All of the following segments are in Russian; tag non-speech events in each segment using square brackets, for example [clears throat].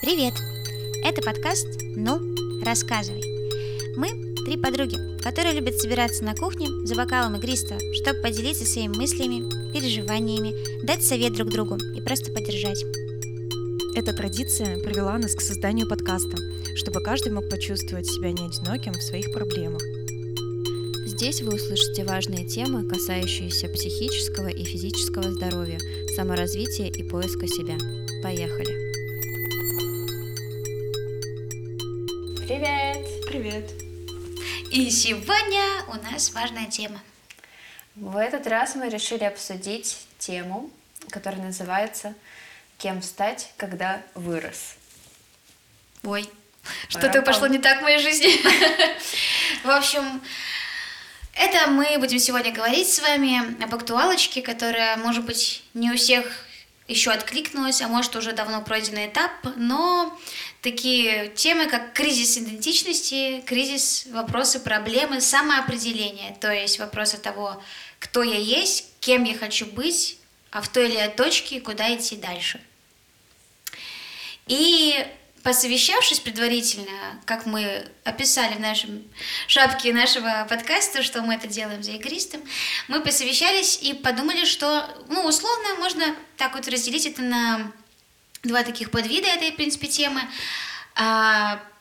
Привет! Это подкаст «Ну, рассказывай». Мы – три подруги, которые любят собираться на кухне за бокалом игристого, чтобы поделиться своими мыслями, переживаниями, дать совет друг другу и просто поддержать. Эта традиция привела нас к созданию подкаста, чтобы каждый мог почувствовать себя не одиноким в своих проблемах. Здесь вы услышите важные темы, касающиеся психического и физического здоровья, саморазвития и поиска себя. Поехали! И сегодня у нас важная тема. В этот раз мы решили обсудить тему, которая называется «Кем стать, когда вырос?». Ой, что-то пошло не так в моей жизни. [laughs] В общем, это мы будем сегодня говорить с вами об актуалочке, которая, может быть, не у всех еще откликнулась, а может уже давно пройденный этап, но такие темы, как кризис идентичности, кризис, вопросы, проблемы, самоопределение, то есть вопросы того, кто я есть, кем я хочу быть, а в той или иной точке куда идти дальше. И посовещавшись предварительно, как мы описали в нашем шапке нашего подкаста, что мы это делаем за игристом, мы посовещались и подумали, что, ну, условно, можно так вот разделить это на два таких подвида этой, в принципе, темы.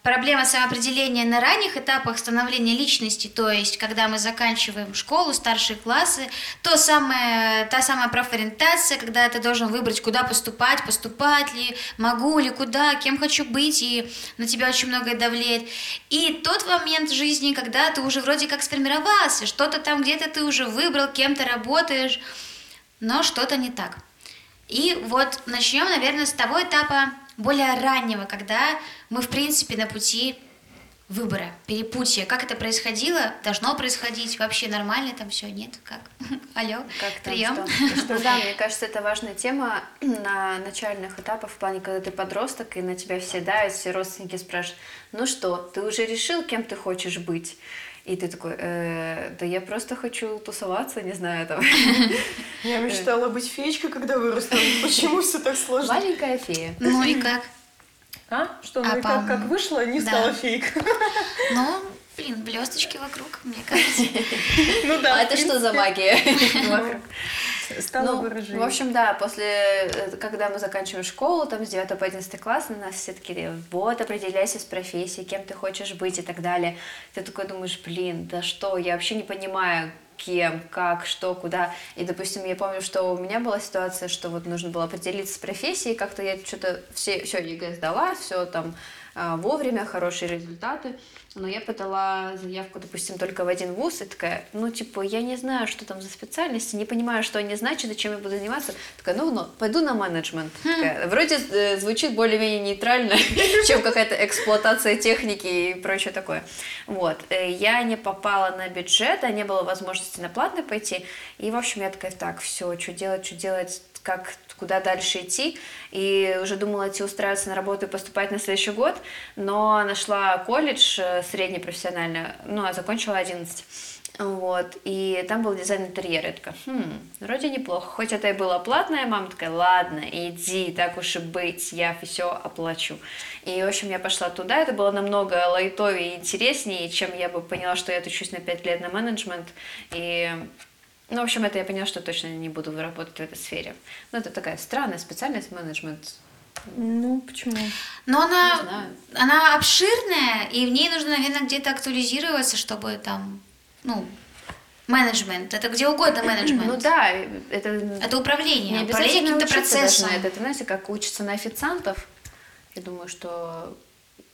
Проблема самоопределения на ранних этапах становления личности, то есть когда мы заканчиваем школу, старшие классы, то самое, та самая профориентация, когда ты должен выбрать, куда поступать, поступать ли, могу ли, куда, кем хочу быть, и на тебя очень многое давлеет. И тот момент жизни, когда ты уже вроде как сформировался, что-то там где-то ты уже выбрал, кем то работаешь, но что-то не так. И вот начнем, наверное, с того этапа более раннего, когда мы, в принципе, на пути выбора, перепутья. Как это происходило? Должно происходить? Вообще нормально там все? Нет? Как? [laughs] Алло, как там, прием? Что? что? Да, мне кажется, это важная тема [clears throat] на начальных этапах, в плане, когда ты подросток, и на тебя все давят, все родственники спрашивают, ну что, ты уже решил, кем ты хочешь быть? И ты такой, э, да я просто хочу тусоваться, не знаю, там. [laughs] Я мечтала быть феечкой, когда выросла. Почему все так сложно? Маленькая фея. Ну и как? А? Что, ну А, и как, как вышла, не да. стала фейкой. Ну, блин, блесточки вокруг, мне кажется. [laughs] Ну да. А это что за магия? [laughs] Стало Ну, выражение. в общем, да, после, э, когда мы заканчиваем школу, там с 9 по 11 класс, на нас все такие, вот, определяйся с профессией, кем ты хочешь быть и так далее. Ты такой думаешь, блин, да что, я вообще не понимаю, кем, как, что, куда. И, допустим, я помню, что у меня была ситуация, что вот нужно было определиться с профессией, как-то я что-то все, все ЕГЭ сдала, все там вовремя, хорошие результаты, но я подала заявку, допустим, только в один вуз, и такая, ну, типа, я не знаю, что там за специальности, не понимаю, что они значат и чем я буду заниматься. Такая, ну, ну пойду на менеджмент. Такая, вроде э, звучит более-менее нейтрально, [laughs] чем какая-то эксплуатация техники и прочее такое. Вот. Э, Я не попала на бюджет, а не было возможности на платный пойти. И, в общем, я такая, так, все, что делать, что делать, как, куда дальше идти. И уже думала идти устраиваться на работу и поступать на следующий год, но нашла колледж э, средний профессиональный, ну, а закончила 11. Вот, и там был дизайн интерьера. Я такая, хм, вроде неплохо. Хоть это и было платное, мама такая, ладно, иди, так уж и быть, я все оплачу. И, в общем, я пошла туда, это было намного лайтовее и интереснее, чем я бы поняла, что я отучусь на 5 лет на менеджмент. И ну, в общем, это я поняла, что точно не буду работать в этой сфере. Ну, это такая странная специальность менеджмент. Ну, почему? Но Не она, знаю. она обширная, и в ней нужно, наверное, где-то актуализироваться, чтобы там, ну, менеджмент. Это где угодно менеджмент. Ну да, это Это управление. не управление обязательно каким-то процессом. на это. Это, знаете, как учатся на официантов. Я думаю, что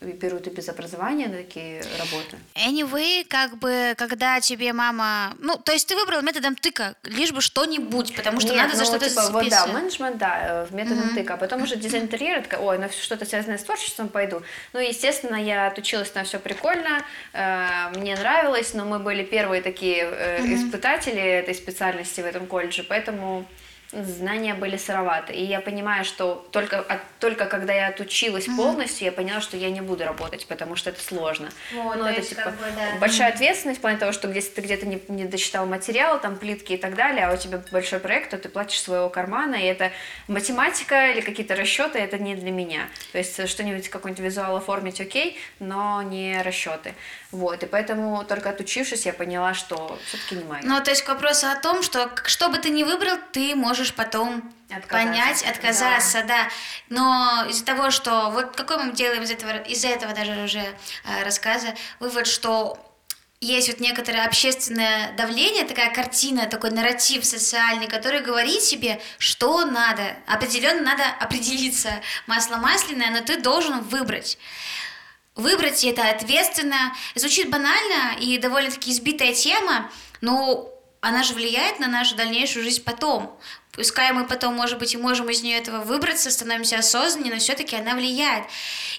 берут и без образования на такие работы. Anyway, как бы, когда тебе мама... Ну, то есть ты выбрал методом тыка, лишь бы что-нибудь, потому что Нет, надо за ну, что-то типа, вот да, записывать. менеджмент, да, э, в методом Мгм. тыка. А потом уже дизайн интерьера, такая, ой, ну что-то связанное с творчеством пойду. Ну, естественно, я отучилась на все прикольно, э, мне нравилось, но мы были первые такие э, Мгм. испытатели этой специальности в этом колледже, поэтому знания были сыроваты. И я понимаю, что только, от, только когда я отучилась mm-hmm. полностью, я поняла, что я не буду работать, потому что это сложно. Вот, ну, это типа как бы, да. большая ответственность в плане того, что если ты где-то не, не дочитал материал, там плитки и так далее, а у тебя большой проект, то ты платишь своего кармана, и это математика или какие-то расчеты, это не для меня. То есть что-нибудь, какой-нибудь визуал оформить окей, но не расчеты. Вот, и поэтому только отучившись, я поняла, что все-таки не мое. Ну, то есть к вопросу о том, что что бы ты ни выбрал, ты можешь потом отказаться. понять, отказаться, да. да. Но из-за того, что вот какой мы делаем из этого, из этого даже уже э, рассказа, вывод, что есть вот некоторое общественное давление, такая картина, такой нарратив социальный, который говорит себе, что надо. Определенно надо определиться. Масло масляное, но ты должен выбрать. Выбрать это ответственно. Звучит банально и довольно-таки избитая тема, но она же влияет на нашу дальнейшую жизнь потом. Пускай мы потом, может быть, и можем из нее этого выбраться, становимся осознаннее, но все-таки она влияет.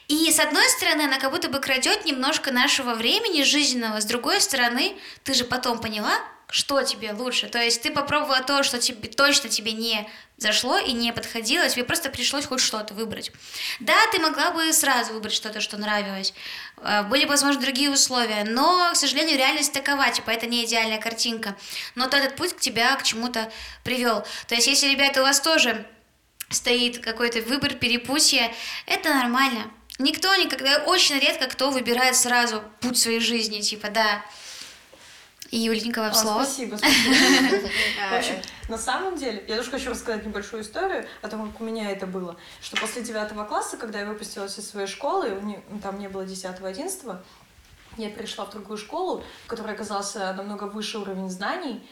И с одной стороны, она как будто бы крадет немножко нашего времени жизненного, с другой стороны, ты же потом поняла, что тебе лучше. То есть ты попробовала то, что тебе точно тебе не зашло и не подходило, тебе просто пришлось хоть что-то выбрать. Да, ты могла бы сразу выбрать что-то, что нравилось. Э, были, возможно, другие условия, но, к сожалению, реальность такова, типа, это не идеальная картинка. Но то этот путь к тебя к чему-то привел. То есть, если, ребята, у вас тоже стоит какой-то выбор, перепутье, это нормально. Никто никогда, очень редко кто выбирает сразу путь своей жизни, типа, да, и Юленька, вам а, слово. Спасибо, спасибо. [laughs] В общем, на самом деле, я тоже хочу рассказать небольшую историю о том, как у меня это было. Что после девятого класса, когда я выпустилась из своей школы, там не было 10-11, я перешла в другую школу, в которой оказался намного выше уровень знаний,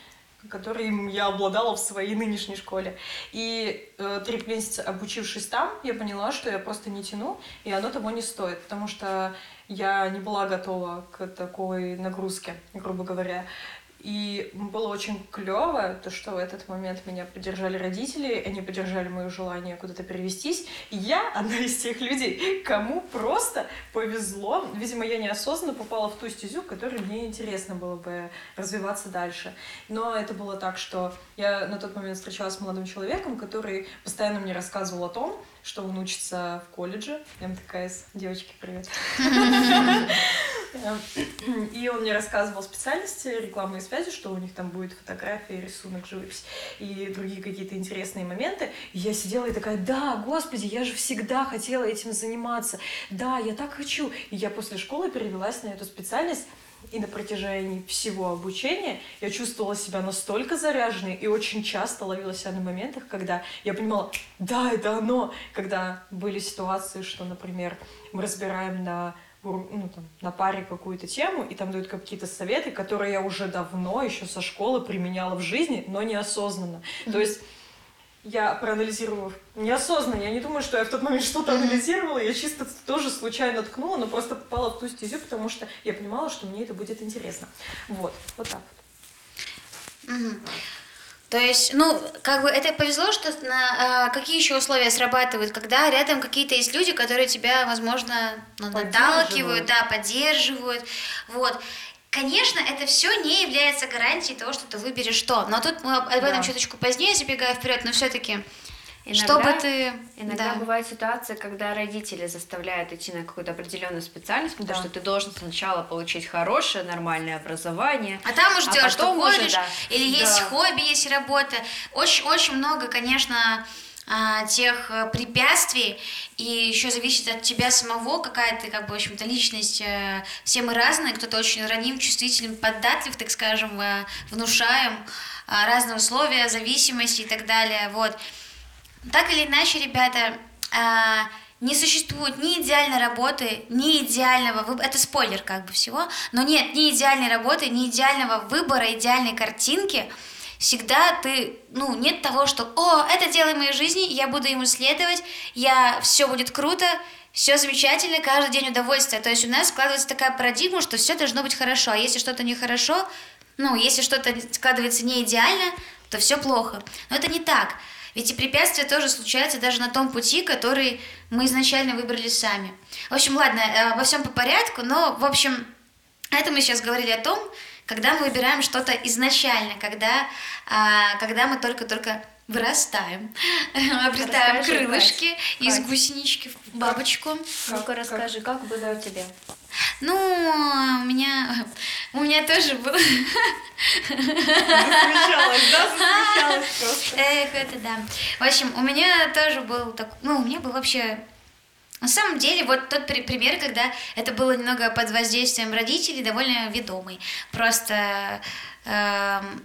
которым я обладала в своей нынешней школе. И э, три месяца обучившись там, я поняла, что я просто не тяну, и оно того не стоит, потому что я не была готова к такой нагрузке, грубо говоря. И было очень клево, то, что в этот момент меня поддержали родители, они поддержали мое желание куда-то перевестись. Я [laughs] одна из тех людей, кому просто повезло. Видимо, я неосознанно попала в ту стезю, в которой мне интересно было бы развиваться дальше. Но это было так, что я на тот момент встречалась с молодым человеком, который постоянно мне рассказывал о том, что он учится в колледже. МТКС. Девочки, привет. И он мне рассказывал специальности рекламной связи, что у них там будет фотография, рисунок, живопись и другие какие-то интересные моменты. И я сидела и такая, да, господи, я же всегда хотела этим заниматься. Да, я так хочу. И я после школы перевелась на эту специальность. И на протяжении всего обучения я чувствовала себя настолько заряженной и очень часто ловила себя на моментах, когда я понимала, да, это оно. Когда были ситуации, что, например, мы разбираем на ну, там, на паре какую-то тему, и там дают какие-то советы, которые я уже давно, еще со школы применяла в жизни, но неосознанно. Mm-hmm. То есть я проанализировала неосознанно, я не думаю, что я в тот момент что-то анализировала, я чисто тоже случайно ткнула, но просто попала в ту стезю, потому что я понимала, что мне это будет интересно. Вот, вот так вот. Mm-hmm. То есть, ну, как бы это повезло, что на, а, какие еще условия срабатывают, когда рядом какие-то есть люди, которые тебя, возможно, ну, наталкивают, да, поддерживают, вот. Конечно, это все не является гарантией того, что ты выберешь что. Но тут мы об этом да. чуточку позднее, забегая вперед, но все-таки Иногда, Чтобы ты... Иногда да. бывают ситуации, когда родители заставляют идти на какую-то определенную специальность, потому да. что ты должен сначала получить хорошее, нормальное образование. А там уже а делать, что хочешь, да. или есть да. хобби, есть работа. Очень-очень много, конечно, тех э, препятствий, и еще зависит от тебя самого, какая ты, как бы, в общем-то, личность. Э, все мы разные, кто-то очень раним, чувствителен, податлив, так скажем, э, внушаем а, разные условия, зависимости и так далее, вот. Так или иначе, ребята, а, не существует ни идеальной работы, ни идеального выбора. Это спойлер как бы всего. Но нет ни идеальной работы, ни идеального выбора, идеальной картинки. Всегда ты, ну, нет того, что, о, это дело моей жизни, я буду ему следовать, я, все будет круто, все замечательно, каждый день удовольствие. То есть у нас складывается такая парадигма, что все должно быть хорошо, а если что-то нехорошо, ну, если что-то складывается не идеально, то все плохо. Но это не так. Ведь и препятствия тоже случаются даже на том пути, который мы изначально выбрали сами. В общем, ладно, э, обо всем по порядку, но, в общем, это мы сейчас говорили о том, когда мы выбираем что-то изначально, когда, а, когда мы только-только вырастаем, [laughs] обретаем Расскажи, крылышки из Кать. гусенички в бабочку. Ну-ка расскажи, как было у тебя? Ну, у меня, у меня тоже было... Засмущалась, да? Засмущалась [laughs] просто. Эх, это да. В общем, у меня тоже был так, ну, у меня был вообще на самом деле, вот тот при- пример, когда это было немного под воздействием родителей, довольно ведомый. Просто эм,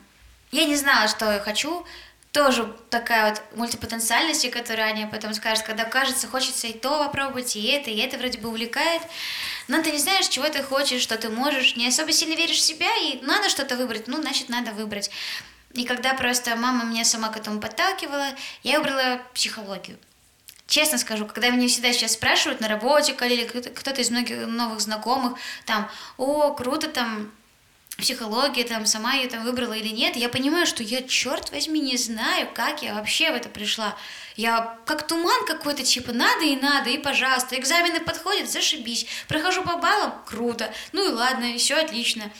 я не знала, что я хочу. Тоже такая вот мультипотенциальность, о которой Аня потом скажет, когда кажется, хочется и то попробовать, и это, и это вроде бы увлекает. Но ты не знаешь, чего ты хочешь, что ты можешь, не особо сильно веришь в себя, и надо что-то выбрать, ну, значит, надо выбрать. И когда просто мама меня сама к этому подталкивала, я выбрала психологию. Честно скажу, когда меня всегда сейчас спрашивают на работе или кто-то из многих новых знакомых, там, о, круто, там, психология, там, сама ее там выбрала или нет, я понимаю, что я, черт возьми, не знаю, как я вообще в это пришла. Я как туман какой-то, типа, надо и надо, и пожалуйста. Экзамены подходят, зашибись. Прохожу по баллам, круто. Ну и ладно, все отлично.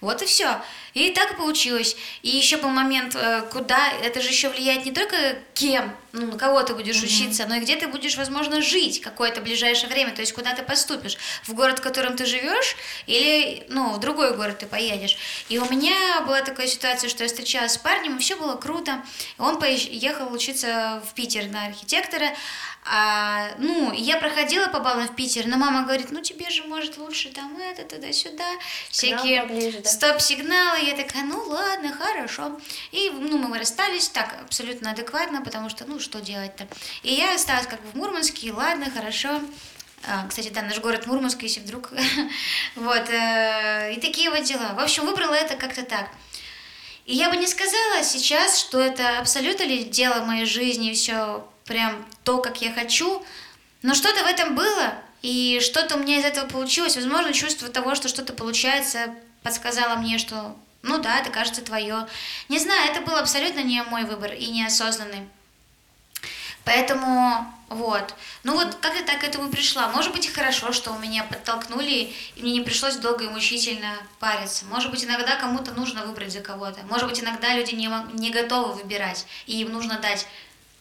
Вот и все. И так и получилось. И еще был момент, э, куда это же еще влияет не только кем, ну, на кого ты будешь учиться, но и где ты будешь, возможно, жить какое-то ближайшее время, то есть куда ты поступишь. В город, в котором ты живешь, или, ну, в другой город ты поедешь. И у меня была такая ситуация, что я встречалась с парнем, и все было круто. Он поехал учиться в Питер на архитектора. А, ну, я проходила по баллам в Питер, но мама говорит, ну тебе же может лучше там это, туда-сюда, всякие поближе, да. стоп-сигналы. Я такая, ну ладно, хорошо. И ну, мы расстались так абсолютно адекватно, потому что, ну, что делать-то. И я осталась как бы в Мурманске, и ладно, хорошо. А, Кстати, да, наш город Мурманск, если вдруг. [laughs] Вот. э, И такие вот дела. В общем, выбрала это как-то так. И я бы не сказала сейчас, что это абсолютно ли дело моей жизни, все прям то, как я хочу. Но что-то в этом было, и что-то у меня из этого получилось. Возможно, чувство того, что что-то получается, подсказало мне, что ну да, это кажется твое. Не знаю, это был абсолютно не мой выбор и неосознанный. Поэтому вот. Ну вот как я так к этому пришла. Может быть хорошо, что у меня подтолкнули, и мне не пришлось долго и мучительно париться. Может быть иногда кому-то нужно выбрать за кого-то. Может быть иногда люди не, не готовы выбирать, и им нужно дать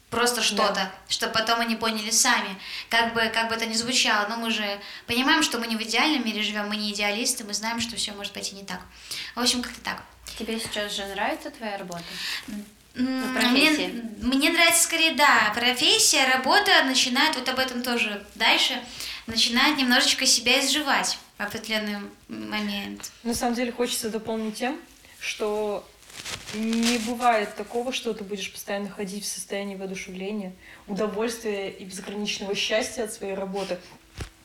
просто что-то, чтобы потом они поняли сами. Как бы, как бы это ни звучало, но мы же понимаем, что мы не в идеальном мире живем, мы не идеалисты, мы знаем, что все может пойти не так. В общем, как-то так. Тебе сейчас же нравится твоя работа? Профессия. Мне, мне нравится скорее, да, профессия, работа начинает, вот об этом тоже дальше, начинает немножечко себя изживать в определенный момент. На самом деле хочется дополнить тем, что не бывает такого, что ты будешь постоянно ходить в состоянии воодушевления, удовольствия и безграничного счастья от своей работы,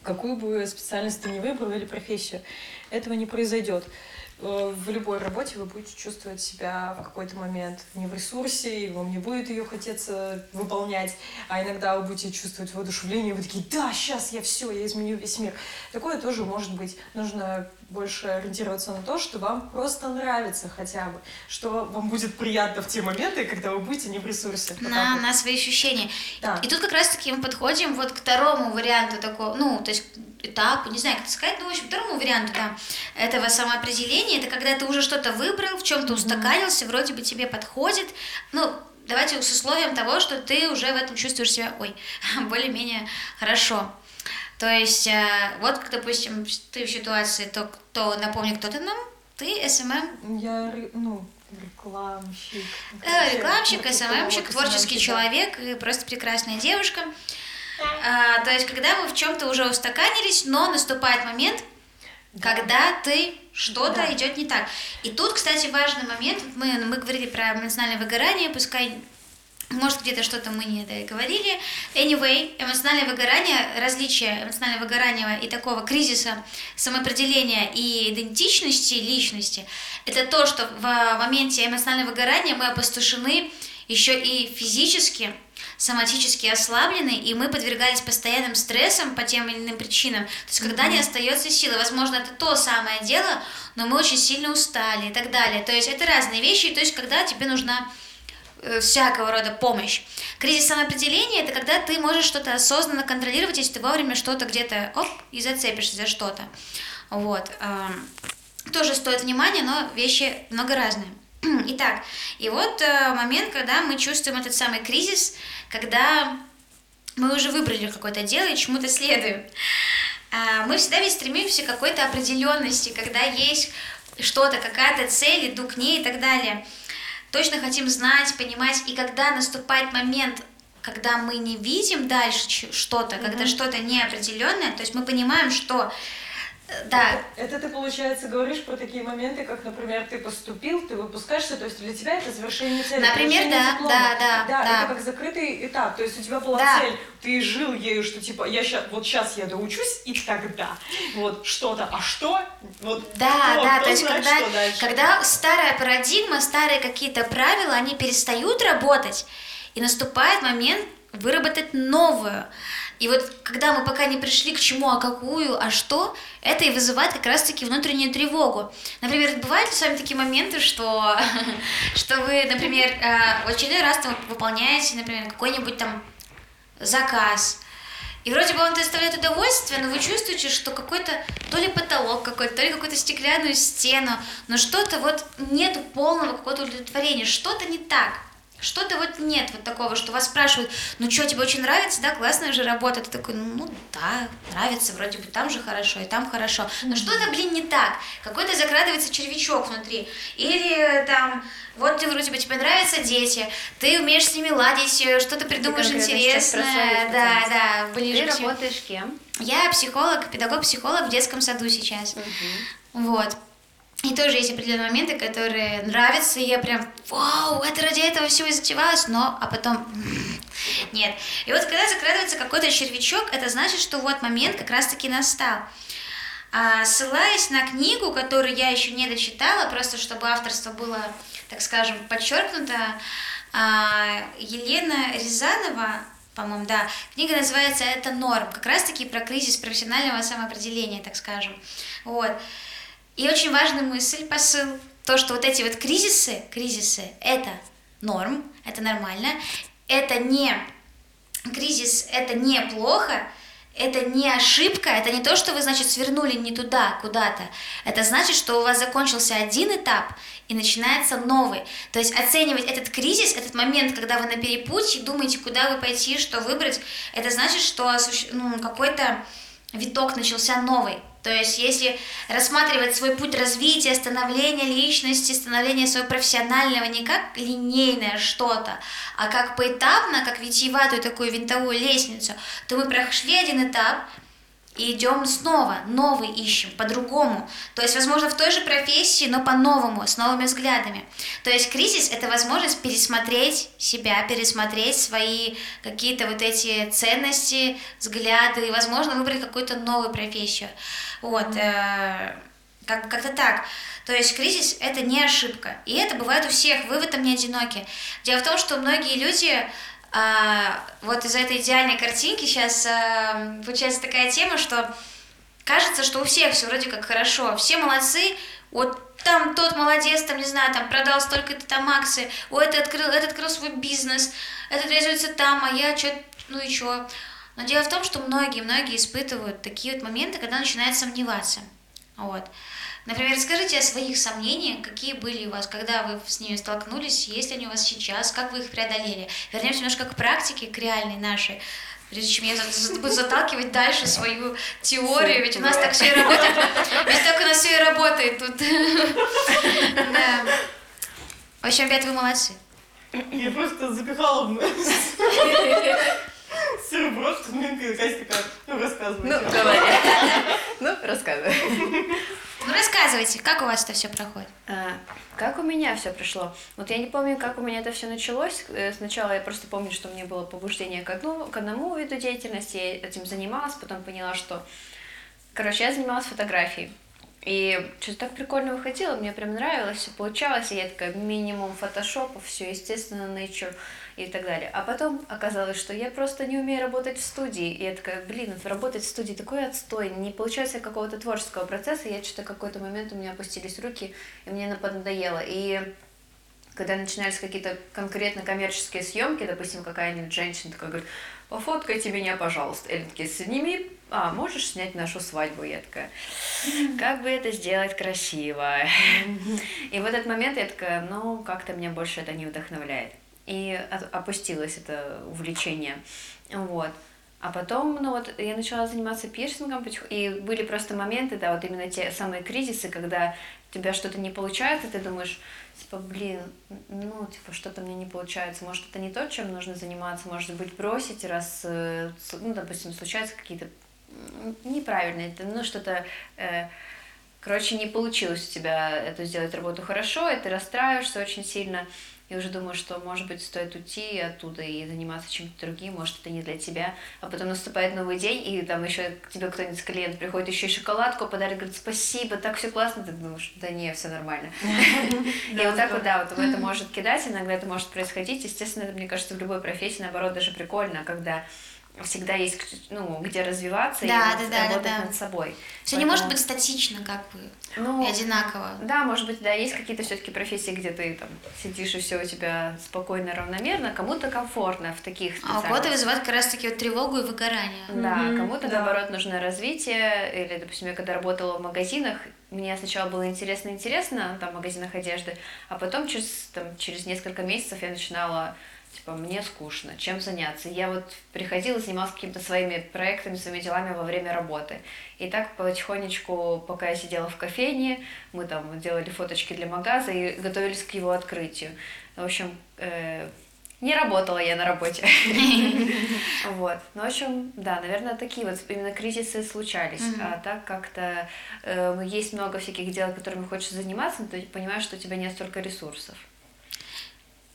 какую бы специальность ты ни выбрал или профессию. Этого не произойдет. Э, В любой работе вы будете чувствовать себя в какой-то момент не в ресурсе, и вам не будет ее хотеться выполнять, а иногда вы будете чувствовать воодушевление, вы такие, да, сейчас я все, я изменю весь мир. Такое тоже может быть. Нужно больше ориентироваться на то, что вам просто нравится хотя бы, что вам будет приятно в те моменты, когда вы будете не в ресурсе. На, на свои ощущения. Да. И тут как раз-таки мы подходим вот к второму варианту такого, ну, то есть этапу, не знаю, как это сказать, ну, в общем, второму варианту, да, этого самоопределения, это когда ты уже что-то выбрал, в чем-то устаканился, вроде бы тебе подходит, ну, давайте с условием того, что ты уже в этом чувствуешь себя, ой, [laughs] более-менее хорошо. То есть, э, вот, допустим, ты в ситуации, то, кто, напомни, кто ты нам, ты SMM, Я, ре- ну, рекламщик. Э, Рекламщик, СММщик, вот, творческий человек, и просто прекрасная девушка. А, то есть, когда мы в чем-то уже устаканились, но наступает момент, когда ты что-то Да. идет не так. И тут, кстати, важный момент. Мы, мы говорили про эмоциональное выгорание, пускай может, где-то что-то мы не договорили. Anyway, эмоциональное выгорание, различие эмоционального выгорания и такого кризиса самоопределения и идентичности личности, это то, что в моменте эмоционального выгорания мы опустошены еще и физически, соматически ослаблены, и мы подвергались постоянным стрессам по тем или иным причинам. То есть, когда не остается силы, возможно, это то самое дело, но мы очень сильно устали и так далее. То есть, это разные вещи, то есть, когда тебе нужна э, всякого рода помощь. Кризис самоопределения – это когда ты можешь что-то осознанно контролировать, если ты вовремя что-то где-то, оп, и зацепишься за что-то. Вот. эм, Тоже стоит внимания, но вещи много разные. Итак, и вот э, момент, когда мы чувствуем этот самый кризис, когда мы уже выбрали какое-то дело и чему-то следуем. А, мы всегда ведь стремимся к какой-то определенности, когда есть что-то, какая-то цель, иду к ней и так далее. Точно хотим знать, понимать, и когда наступает момент, когда мы не видим дальше что-то, mm-hmm. когда что-то неопределенное, то есть мы понимаем, что да. Это, это ты, получается, говоришь про такие моменты, как, например, ты поступил, ты выпускаешься, то есть для тебя это завершение цели. Например, да, диплома. да, да, да. Да, это как закрытый этап, то есть у тебя была да. цель, ты жил ею, что типа, я щас, вот сейчас я доучусь, и тогда вот что-то, а что? Вот да, кто, да, кто то есть знает, когда, когда старая парадигма, старые какие-то правила, они перестают работать, и наступает момент выработать новую. И вот когда мы пока не пришли к чему, а какую, а что, это и вызывает как раз-таки внутреннюю тревогу. Например, бывают ли с вами такие моменты, что, [laughs] что вы, например, э, в очередной раз там, выполняете, например, какой-нибудь там заказ, и вроде бы он доставляет удовольствие, но вы чувствуете, что какой-то то ли потолок какой-то, то ли какую-то стеклянную стену, но что-то вот нет полного какого-то удовлетворения, что-то не так. Что-то вот нет вот такого, что вас спрашивают, ну что, тебе очень нравится, да, классная же работа, ты такой, ну да, нравится, вроде бы там же хорошо, и там хорошо, но что-то, блин, не так, какой-то закрадывается червячок внутри, или там, вот ты вроде бы тебе нравятся дети, ты умеешь с ними ладить, э, что-то придумаешь интересное, да, да, ближе. Ты работаешь кем? Я психолог, педагог-психолог в детском саду сейчас, угу. вот. И тоже есть определенные моменты, которые нравятся, и я прям, вау, это ради этого всего и затевалось, но, а потом, нет. И вот когда закрадывается какой-то червячок, это значит, что вот момент как раз-таки настал. А, ссылаясь на книгу, которую я еще не дочитала, просто чтобы авторство было, так скажем, подчеркнуто, а, Елена Рязанова, по-моему, да, книга называется «Это норм», как раз-таки про кризис профессионального самоопределения, так скажем. Вот. И очень важная мысль, посыл, то, что вот эти вот кризисы, кризисы, это норм, это нормально, это не кризис, это не плохо, это не ошибка, это не то, что вы, значит, свернули не туда, куда-то. Это значит, что у вас закончился один этап, и начинается новый. То есть оценивать этот кризис, этот момент, когда вы на перепутье, думаете, куда вы пойти, что выбрать, это значит, что ну, какой-то виток начался новый. То есть, если рассматривать свой путь развития, становления личности, становления своего профессионального не как линейное что-то, а как поэтапно, как витиеватую такую винтовую лестницу, то мы прошли один этап, и идем снова, новый ищем, по-другому. То есть, возможно, в той же профессии, но по-новому, с новыми взглядами. То есть кризис – это возможность пересмотреть себя, пересмотреть свои какие-то вот эти ценности, взгляды, и, возможно, выбрать какую-то новую профессию. Вот, э, как- как-то так. То есть кризис – это не ошибка. И это бывает у всех, вы в этом не одиноки. Дело в том, что многие люди а, вот из этой идеальной картинки сейчас а, получается такая тема, что кажется, что у всех все вроде как хорошо, все молодцы, вот там тот молодец, там, не знаю, там продал столько-то там акций, у этот открыл, этот открыл свой бизнес, этот реализуется там, а я что, ну и что. Но дело в том, что многие-многие испытывают такие вот моменты, когда начинают сомневаться. Вот. Например, расскажите о своих сомнениях, какие были у вас, когда вы с ними столкнулись, есть ли они у вас сейчас, как вы их преодолели. Вернемся немножко к практике, к реальной нашей, прежде чем я буду заталкивать дальше свою теорию, ведь у нас так все и работает, ведь так у нас все и работает тут. Да. В общем, ребят, вы молодцы. Я просто запихала в Серебро, что Катя такая, ну рассказывай. Ну, говори. [laughs] Ну, рассказывай. Ну, рассказывайте, как у вас это все проходит? А, как у меня все прошло? Вот я не помню, как у меня это все началось. Э, сначала я просто помню, что мне было побуждение к, одну, к одному виду деятельности, я этим занималась, потом поняла, что... Короче, я занималась фотографией. И что-то так прикольно выходило, мне прям нравилось, все получалось, и я такая, минимум фотошопа, все естественно, nature и так далее. А потом оказалось, что я просто не умею работать в студии. И я такая, блин, работать в студии такой отстой, не получается какого-то творческого процесса. Я что-то какой-то момент у меня опустились руки, и мне надоело. И когда начинались какие-то конкретно коммерческие съемки, допустим, какая-нибудь женщина такая говорит, пофоткайте меня, пожалуйста. Или такие, сними, а, можешь снять нашу свадьбу? Я такая, [laughs] как бы это сделать красиво? И в этот момент я такая, ну, как-то меня больше это не вдохновляет. И опустилось это увлечение. Вот. А потом, ну вот, я начала заниматься пирсингом, и были просто моменты, да, вот именно те самые кризисы, когда у тебя что-то не получается, ты думаешь, типа, блин, ну, типа, что-то мне не получается, может, это не то, чем нужно заниматься, может быть, бросить, раз, э, ну, допустим, случаются какие-то неправильные, ну, что-то, э, короче, не получилось у тебя эту сделать работу хорошо, и ты расстраиваешься очень сильно, и уже думаю, что, может быть, стоит уйти оттуда и заниматься чем-то другим, может, это не для тебя. А потом наступает новый день, и там еще к тебе кто-нибудь клиент приходит, еще и шоколадку подарит, говорит, спасибо, так все классно. Ты думаешь, да не, все нормально. [laughs] И вот так вот, да, вот это может кидать, иногда это может происходить. Естественно, это, мне кажется, в любой профессии, наоборот, даже прикольно, когда всегда есть ну, где развиваться да, и да, да, работать да, над собой. Все Поэтому... не может быть статично, как бы, ну, и одинаково. Да, может быть, да, есть какие-то все-таки профессии, где ты там сидишь и все у тебя спокойно, равномерно, кому-то комфортно в таких А у кого-то вызывает как раз-таки вот тревогу и выгорание. Да, mm-hmm, кому-то, да. наоборот, нужно развитие, или, допустим, я когда работала в магазинах, мне сначала было интересно-интересно, там, в магазинах одежды, а потом через, там, через несколько месяцев я начинала типа, мне скучно, чем заняться. Я вот приходила, занималась какими-то своими проектами, своими делами во время работы. И так потихонечку, пока я сидела в кофейне, мы там делали фоточки для магаза и готовились к его открытию. В общем, э, не работала я на работе. [laughs] Вот. Ну, в общем, да, наверное, такие вот именно кризисы случались. А так как-то э, есть много всяких дел, которыми хочешь заниматься, но ты понимаешь, что у тебя нет столько ресурсов.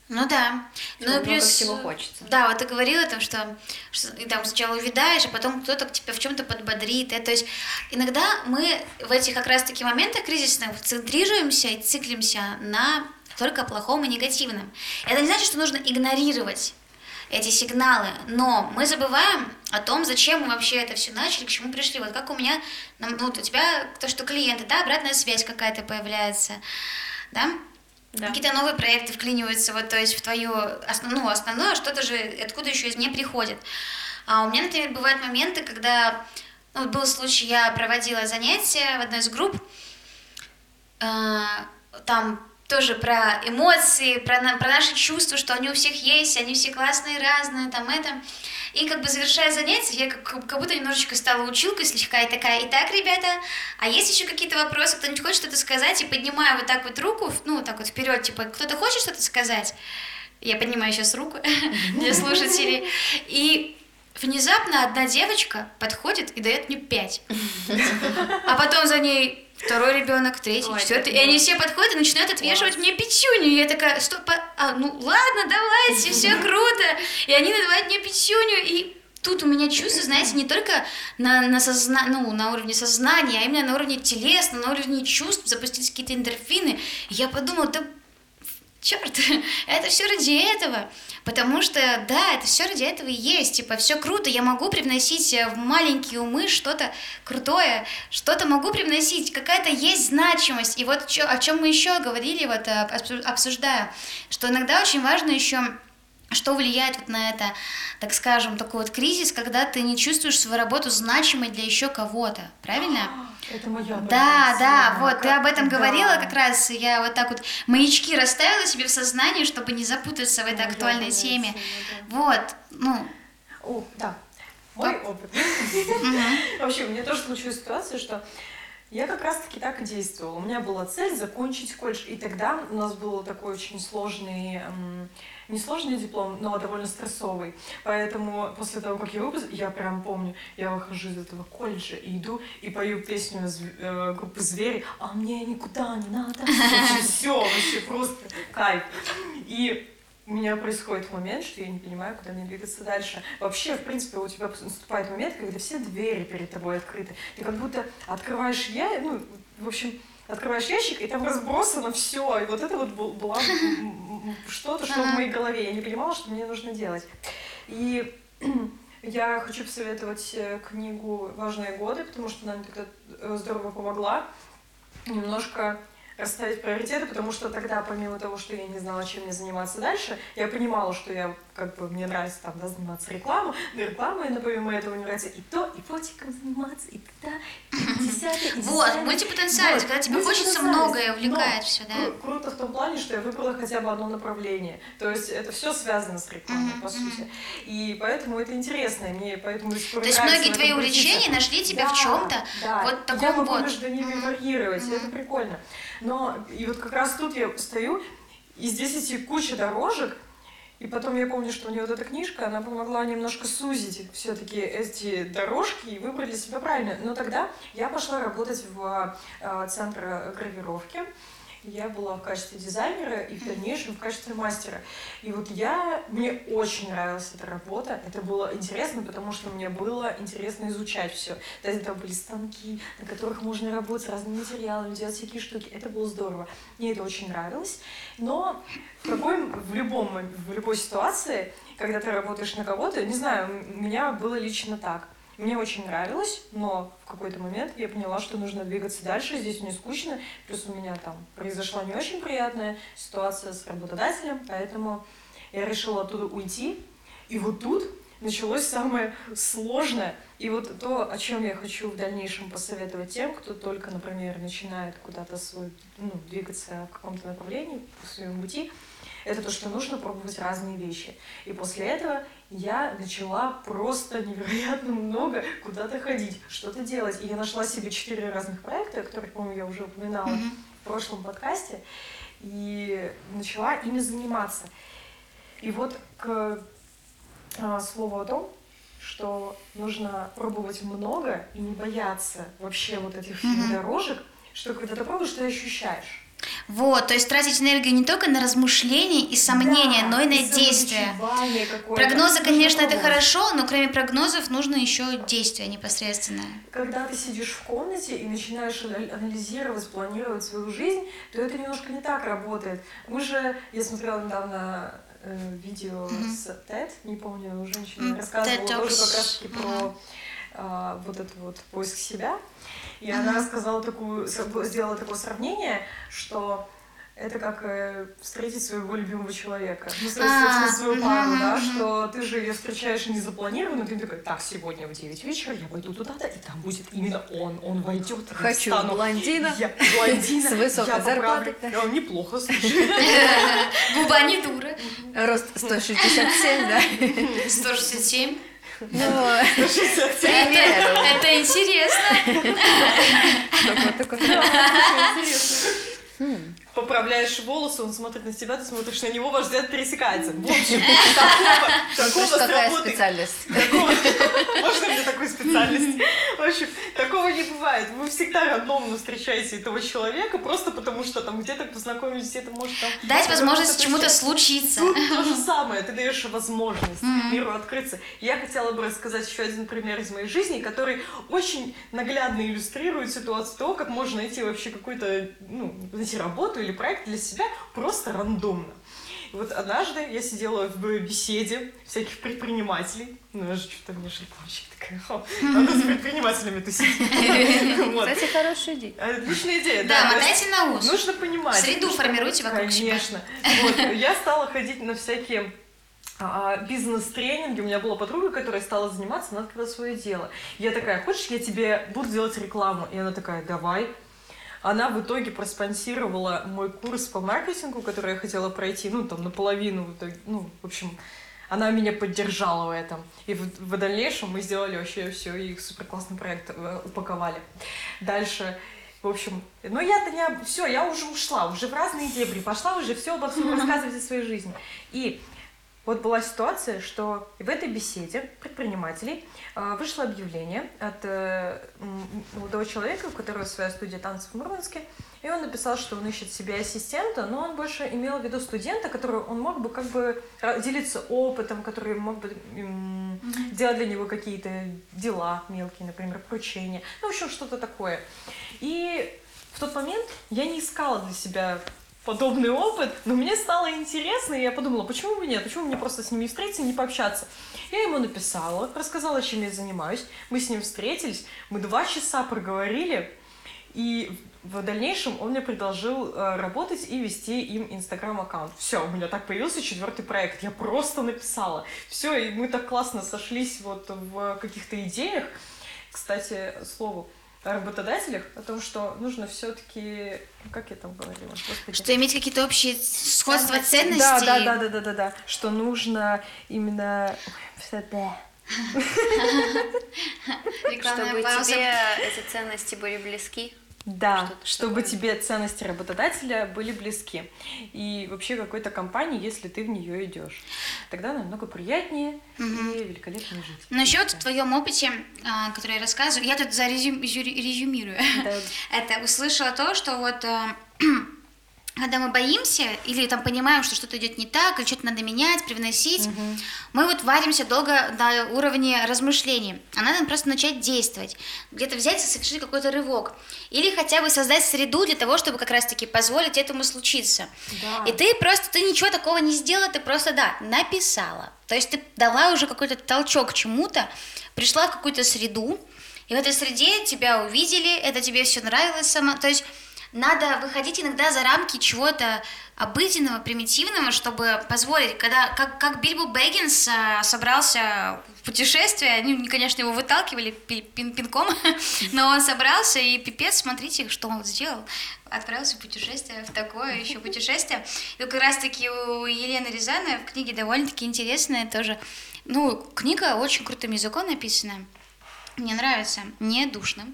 Ну да. Ну и плюс всего хочется. Да, вот ты говорила там, что, что ты там сначала увидаешь, а потом кто-то тебя в чем-то подбодрит. И, то есть иногда мы в этих как раз-таки моментах кризисных центрируемся и циклимся на только плохом и негативном. Это не значит, что нужно игнорировать эти сигналы, но мы забываем о том, зачем мы вообще это все начали, к чему пришли. Вот как у меня, ну, у тебя то, что клиенты, да, обратная связь какая-то появляется, да, да. Какие-то новые проекты вклиниваются, вот, то есть в твое основное, ну, основное что-то же откуда еще из не приходит. А у меня, например, бывают моменты, когда, ну, был случай, я проводила занятия в одной из групп, э, там тоже про эмоции, про, про наши чувства, что они у всех есть, они все классные, разные, там это. И как бы завершая занятие, я как, как будто немножечко стала училкой слегка и такая, итак, ребята, а есть еще какие-то вопросы, кто-нибудь хочет что-то сказать, и поднимаю вот так вот руку, ну, так вот вперед, типа, кто-то хочет что-то сказать? Я поднимаю сейчас руку [laughs] для слушателей. И внезапно одна девочка подходит и дает мне пять. А потом за ней второй ребенок, третий, Ой, четвертый. И они все подходят и начинают отвешивать мне пятюню. И я такая, стоп, а, ну ладно, давайте, все [laughs] круто. И они называют мне пятюню. И тут у меня чувство, знаете, не только на, на, созна... ну, на уровне сознания, а именно на уровне телесного, на уровне чувств, запустились какие-то эндорфины. И я подумала, да черт, [laughs] это все ради этого. Потому что, да, это все ради этого и есть. Типа, все круто, я могу привносить в маленькие умы что-то крутое, что-то могу привносить, какая-то есть значимость. И вот о чем мы еще говорили, вот обсуждая, что иногда очень важно еще что влияет вот на это, так скажем, такой вот кризис, когда ты не чувствуешь свою работу значимой для еще кого-то, правильно? [gasps] Это моя Да, да, вот, ты об этом да. говорила как раз, я вот так вот маячки расставила себе в сознании, чтобы не запутаться в этой актуальной теме. Да. Вот, ну... О, да, мой опыт. [laughs] Вообще, у меня тоже случилась ситуация, что я как раз-таки так и действовала. У меня была цель закончить колледж, и тогда у нас был такой очень сложный несложный диплом, но довольно стрессовый. Поэтому после того, как я выпуск, я прям помню, я выхожу из этого колледжа и иду и пою песню э, группы «Звери», а мне никуда не надо. Все, вообще просто кайф. И у меня происходит момент, что я не понимаю, куда мне двигаться дальше. Вообще, в принципе, у тебя наступает момент, когда все двери перед тобой открыты. Ты как будто открываешь я, ну, в общем, открываешь ящик, и там разбросано все. И вот это вот было что-то, что в моей голове. Я не понимала, что мне нужно делать. И [clears throat] я хочу посоветовать э, книгу «Важные годы», потому что она мне тогда э, здорово помогла немножко расставить приоритеты, потому что тогда, помимо того, что я не знала, чем мне заниматься дальше, я понимала, что я, как бы, мне нравится там, да, заниматься рекламой, но рекламой, но помимо этого мне нравится и то, и фотиком заниматься, и туда, и десятое, и Вот, мультипотенциальность, Вот, когда тебе хочется многое, увлекает Но все, да. кру- Круто в том плане, что я выбрала хотя бы одно направление. То есть это все связано с рекламой, Мгм, по сути. И поэтому это интересно, и мне поэтому То есть многие в твои увлечения нашли тебя в Да, чем-то да. вот Я таком могу вот. между ними варьировать, и это прикольно. Но и вот как раз тут я стою, и здесь эти куча дорожек, и потом я помню, что мне вот эта книжка, она помогла немножко сузить все-таки эти дорожки и выбрать для себя правильно. Но тогда я пошла работать в э, центр гравировки. Я была в качестве дизайнера и в дальнейшем в качестве мастера. И вот я, мне очень нравилась эта работа. Это было интересно, потому что мне было интересно изучать все. То есть там были станки, на которых можно работать с разными материалами, делать всякие штуки. Это было здорово. Мне это очень нравилось. Но в, какой, в, любом, в любой ситуации, когда ты работаешь на кого-то, не знаю, у меня было лично так. Мне очень нравилось, но в какой-то момент я поняла, что нужно двигаться дальше, здесь мне скучно, плюс у меня там произошла не очень приятная ситуация с работодателем, поэтому я решила оттуда уйти. И вот тут началось самое сложное. И вот то, о чем я хочу в дальнейшем посоветовать тем, кто только, например, начинает куда-то свой, ну, двигаться в каком-то направлении, по своему пути, это то, что нужно пробовать разные вещи. И после этого я начала просто невероятно много куда-то ходить, что-то делать. И я нашла себе четыре разных проекта, которые, по-моему, я уже упоминала Мгм. в прошлом подкасте, и начала ими заниматься. И вот к а, слову о том, что нужно пробовать много и не бояться вообще вот этих Мгм. дорожек, что когда ты пробуешь, ты ощущаешь. Вот, то есть тратить энергию не только на размышления и сомнения, Да, но и на и действия. Прогнозы, конечно, это хорошо, но кроме прогнозов нужно еще действие непосредственное. Когда ты сидишь в комнате и начинаешь ана- анализировать, планировать свою жизнь, то это немножко не так работает. Мы же, я смотрела недавно э, видео Мгм. с TED, не помню, женщины М, рассказывала TED тоже как раз таки про Мгм. а, вот этот вот поиск себя. И она рассказала такую, сделала такое сравнение, что это как э, встретить своего любимого человека. Ну, со- А, собственно, свою пару, да, что ты же ее встречаешь не запланированно, ты такой, так, сегодня в 9 вечера я пойду туда-то, и там будет именно он, он войдет, Хочу встану. блондина. Я блондина, [laughs] С высокой зарплатой. Да, неплохо, слушай. [laughs] Губа не дура. Рост 167, да? 167. Ну. Это, это интересно. Поправляешь волосы, он смотрит на тебя, ты смотришь на него, ваш взгляд пересекается. В общем, [laughs] такого, такого какая сработает. специальность? Такого- [laughs] Можно мне такой специальность? В общем, такого не бывает. Вы всегда рандомно встречаете этого человека, просто потому что там где-то познакомились, где-то может там... Дать возможность чему-то случиться. Тут то же самое, ты даешь возможность Мгм. миру открыться. Я хотела бы рассказать еще один пример из моей жизни, который очень наглядно иллюстрирует ситуацию того, как можно найти вообще какую-то, ну, найти работу или проект для себя просто рандомно. И вот однажды я сидела в беседе всяких предпринимателей. Ну, я же что-то мне же рекламщик такая. «О, Надо с [laughs] предпринимателями тусить. [laughs] Кстати, хорошая идея. Отличная идея, Да, есть мотайте на ус. Нужно понимать. Среду формируйте вокруг себя. Конечно. Вот, я стала ходить на всякие а, бизнес-тренинги. У меня была подруга, которая стала заниматься, она открыла свое дело. Я такая, хочешь, я тебе буду делать рекламу? И она такая, давай. Она в итоге проспонсировала мой курс по маркетингу, который я хотела пройти, ну, там, наполовину. Ну, в общем, она меня поддержала в этом. И в, в дальнейшем мы сделали вообще все, и супер классный проект э, упаковали. Дальше, в общем, ну я-то не... Все, я уже ушла, уже в разные дебри, пошла уже все обо всем рассказывать о своей жизни. И вот была ситуация, что в этой беседе предпринимателей э, вышло объявление от э, молодого человека, у которого своя студия танцев в Мурманске, и он написал, что он ищет себе ассистента, но он больше имел в виду студента, который он мог бы как бы делиться опытом, который мог бы делать для него какие-то дела мелкие, например, поручения, ну, в общем, что-то такое. И в тот момент я не искала для себя подобный опыт, но мне стало интересно, и я подумала, почему бы нет, почему мне просто с ними встретиться не пообщаться. Я ему написала, рассказала, чем я занимаюсь, мы с ним встретились, мы два часа проговорили, И в дальнейшем он мне предложил э, работать и вести им инстаграм-аккаунт. Все, у меня так появился четвертый проект. Я просто написала. Все, и мы так классно сошлись вот в каких-то идеях. Кстати, слову, работодателях, о том, что нужно все-таки, как я там говорила, Господи. что иметь какие-то общие сходства ценностей. Да, да, да, да, да, да, да, что нужно именно Чтобы тебе эти ценности были близки. Да, чтобы такое. тебе ценности работодателя были близки. И вообще какой-то компании, если ты в нее идешь. Тогда намного приятнее угу. и великолепнее жить. Еще вот в твоем опыте, а, который я рассказываю, я тут зарезюм, резюмирую. Да. [laughs] Это услышала то, что вот а, когда мы боимся или там понимаем, что что-то идет не так, или что-то надо менять, привносить, угу. мы вот варимся долго на уровне размышлений. А надо просто начать действовать, где-то взять и совершить какой-то рывок. Или хотя бы создать среду для того, чтобы как раз-таки позволить этому случиться. Да. И ты просто, ты ничего такого не сделала, ты просто, да, написала. То есть ты дала уже какой-то толчок чему-то, пришла в какую-то среду, и в этой среде тебя увидели, это тебе все нравилось сама. То есть надо выходить иногда за рамки чего-то обыденного, примитивного, чтобы позволить, когда, как, как Бильбо Бэггинс а, собрался в путешествие, они, конечно, его выталкивали пин пинком, [laughs] но он собрался, и пипец, смотрите, что он сделал. Отправился в путешествие, в такое еще путешествие. И как раз-таки у Елены Рязановой в книге довольно-таки интересная тоже. Ну, книга очень крутым языком написана. Мне нравится, не душно.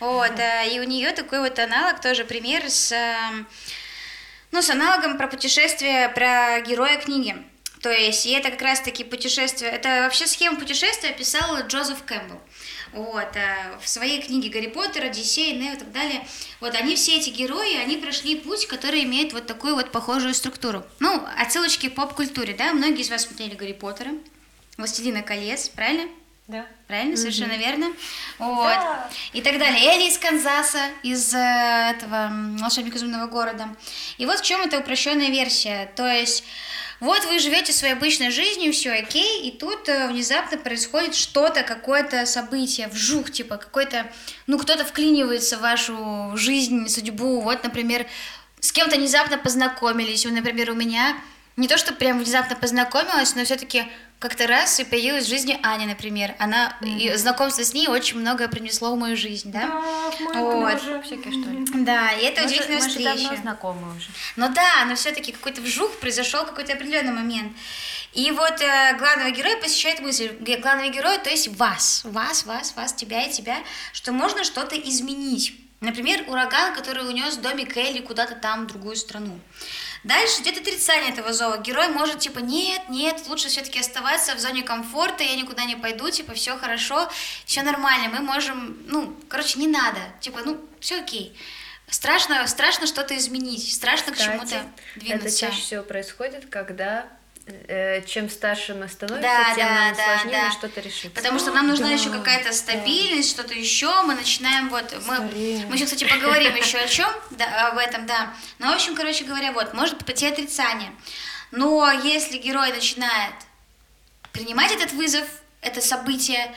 Вот, mm и у нее такой вот аналог, тоже пример с, эм, ну, с аналогом про путешествие, про героя книги. То есть, и это как раз-таки путешествие, это вообще схема путешествия писал Джозеф Кэмпбелл. Вот, э, в своей книге Гарри Поттер, Одиссей, Нео и так далее. Вот они все эти герои, они прошли путь, который имеет вот такую вот похожую структуру. Ну, отсылочки к поп-культуре, да, многие из вас смотрели Гарри Поттера, Властелина колец, правильно? Да. Правильно, совершенно верно. Вот. Да. И так далее. Элли из Канзаса, из э, этого волшебника изумрудного города. И вот в чем эта упрощенная версия. То есть, вот вы живете своей обычной жизнью, все окей, и тут э, внезапно происходит что-то, какое-то событие, вжух, типа какой-то, ну, кто-то вклинивается в вашу жизнь, судьбу. Вот, например, с кем-то внезапно познакомились. Например, у меня не то, что прям внезапно познакомилась, но все-таки как-то раз и появилась в жизни Аня, например. Она mm-hmm. и знакомство с ней очень многое принесло в мою жизнь, да? Да, вот. тоже всякие, что ли? Да, и это мы удивительная же, встреча. Мы же давно знакомы уже. Ну да, но все-таки какой-то вжух произошел какой-то определенный момент. И вот э, главного героя посещает мысль, главного героя, то есть вас, вас, вас, вас, тебя и тебя, что можно что-то изменить. Например, ураган, который унес домик Элли куда-то там, в другую страну. Дальше идет отрицание этого зова. Герой может типа, нет, нет, лучше все-таки оставаться в зоне комфорта, я никуда не пойду, типа, все хорошо, все нормально, мы можем, ну, короче, не надо, типа, ну, все окей. Страшно, страшно что-то изменить, страшно Кстати, к чему-то двинуться. Это чаще всего происходит, когда чем старше мы становимся, да, тем да, нам да, сложнее да. что-то решить. Потому что нам нужна да, еще какая-то стабильность, да. что-то еще. Мы начинаем вот мы, мы еще, кстати, поговорим еще о чем, да, об этом, да. Но в общем, короче говоря, вот может пойти отрицание. Но если герой начинает принимать этот вызов, это событие,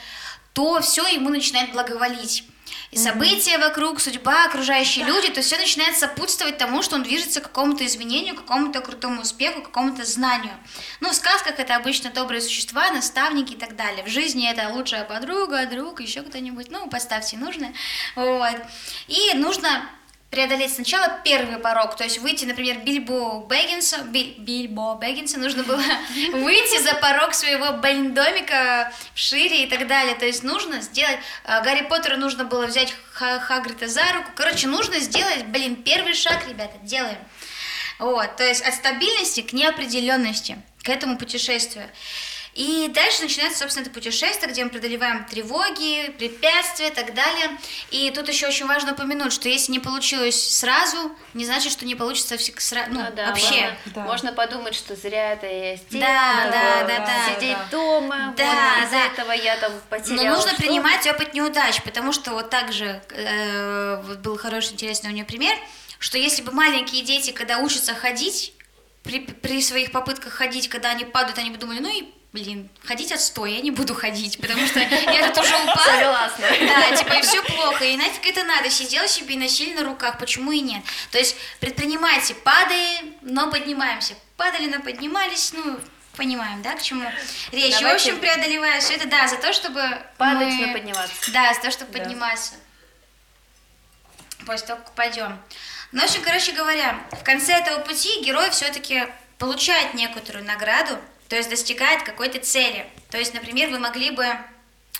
то все ему начинает благоволить и события вокруг, судьба, окружающие люди, то все начинает сопутствовать тому, что он движется к какому-то изменению, к какому-то крутому успеху, к какому-то знанию. Ну, в сказках это обычно добрые существа, наставники и так далее. В жизни это лучшая подруга, друг, еще кто-нибудь, ну, поставьте нужное. Вот. И нужно преодолеть сначала первый порог, то есть выйти, например, Бильбо Бэггинса, Би, Бильбо Бэггинса нужно было [laughs] выйти за порог своего домика шире и так далее, то есть нужно сделать, э, Гарри Поттеру нужно было взять Хагрита за руку, короче, нужно сделать, блин, первый шаг, ребята, делаем. Вот, то есть от стабильности к неопределенности, к этому путешествию. И дальше начинается, собственно, это путешествие, где мы преодолеваем тревоги, препятствия и так далее. И тут еще очень важно упомянуть, что если не получилось сразу, не значит, что не получится сразу, ну, да, вообще. Да. Можно подумать, что зря это я сделала, да, да, да, да, сидеть да. дома, да, вот, из да. этого я там потеряла. Но нужно принимать опыт неудач, потому что вот так же э, вот был хороший, интересный у нее пример, что если бы маленькие дети, когда учатся ходить, при, при своих попытках ходить, когда они падают, они бы думали, ну и блин, ходить отстой, я не буду ходить, потому что я тут уже упала. Согласна. Да, типа, и все плохо, и нафиг это надо, сидел себе и носили на руках, почему и нет. То есть предпринимайте, падаем, но поднимаемся. Падали, но поднимались, ну, понимаем, да, к чему речь. И, в Давайте- общем, преодолевая все это, да, за то, чтобы Падать, мы- но подниматься. Да, за то, чтобы Да. подниматься. После того, как пойдем. Ну, в общем, короче говоря, в конце этого пути герой все-таки получает некоторую награду, то есть достигает какой-то цели. То есть, например, вы могли бы,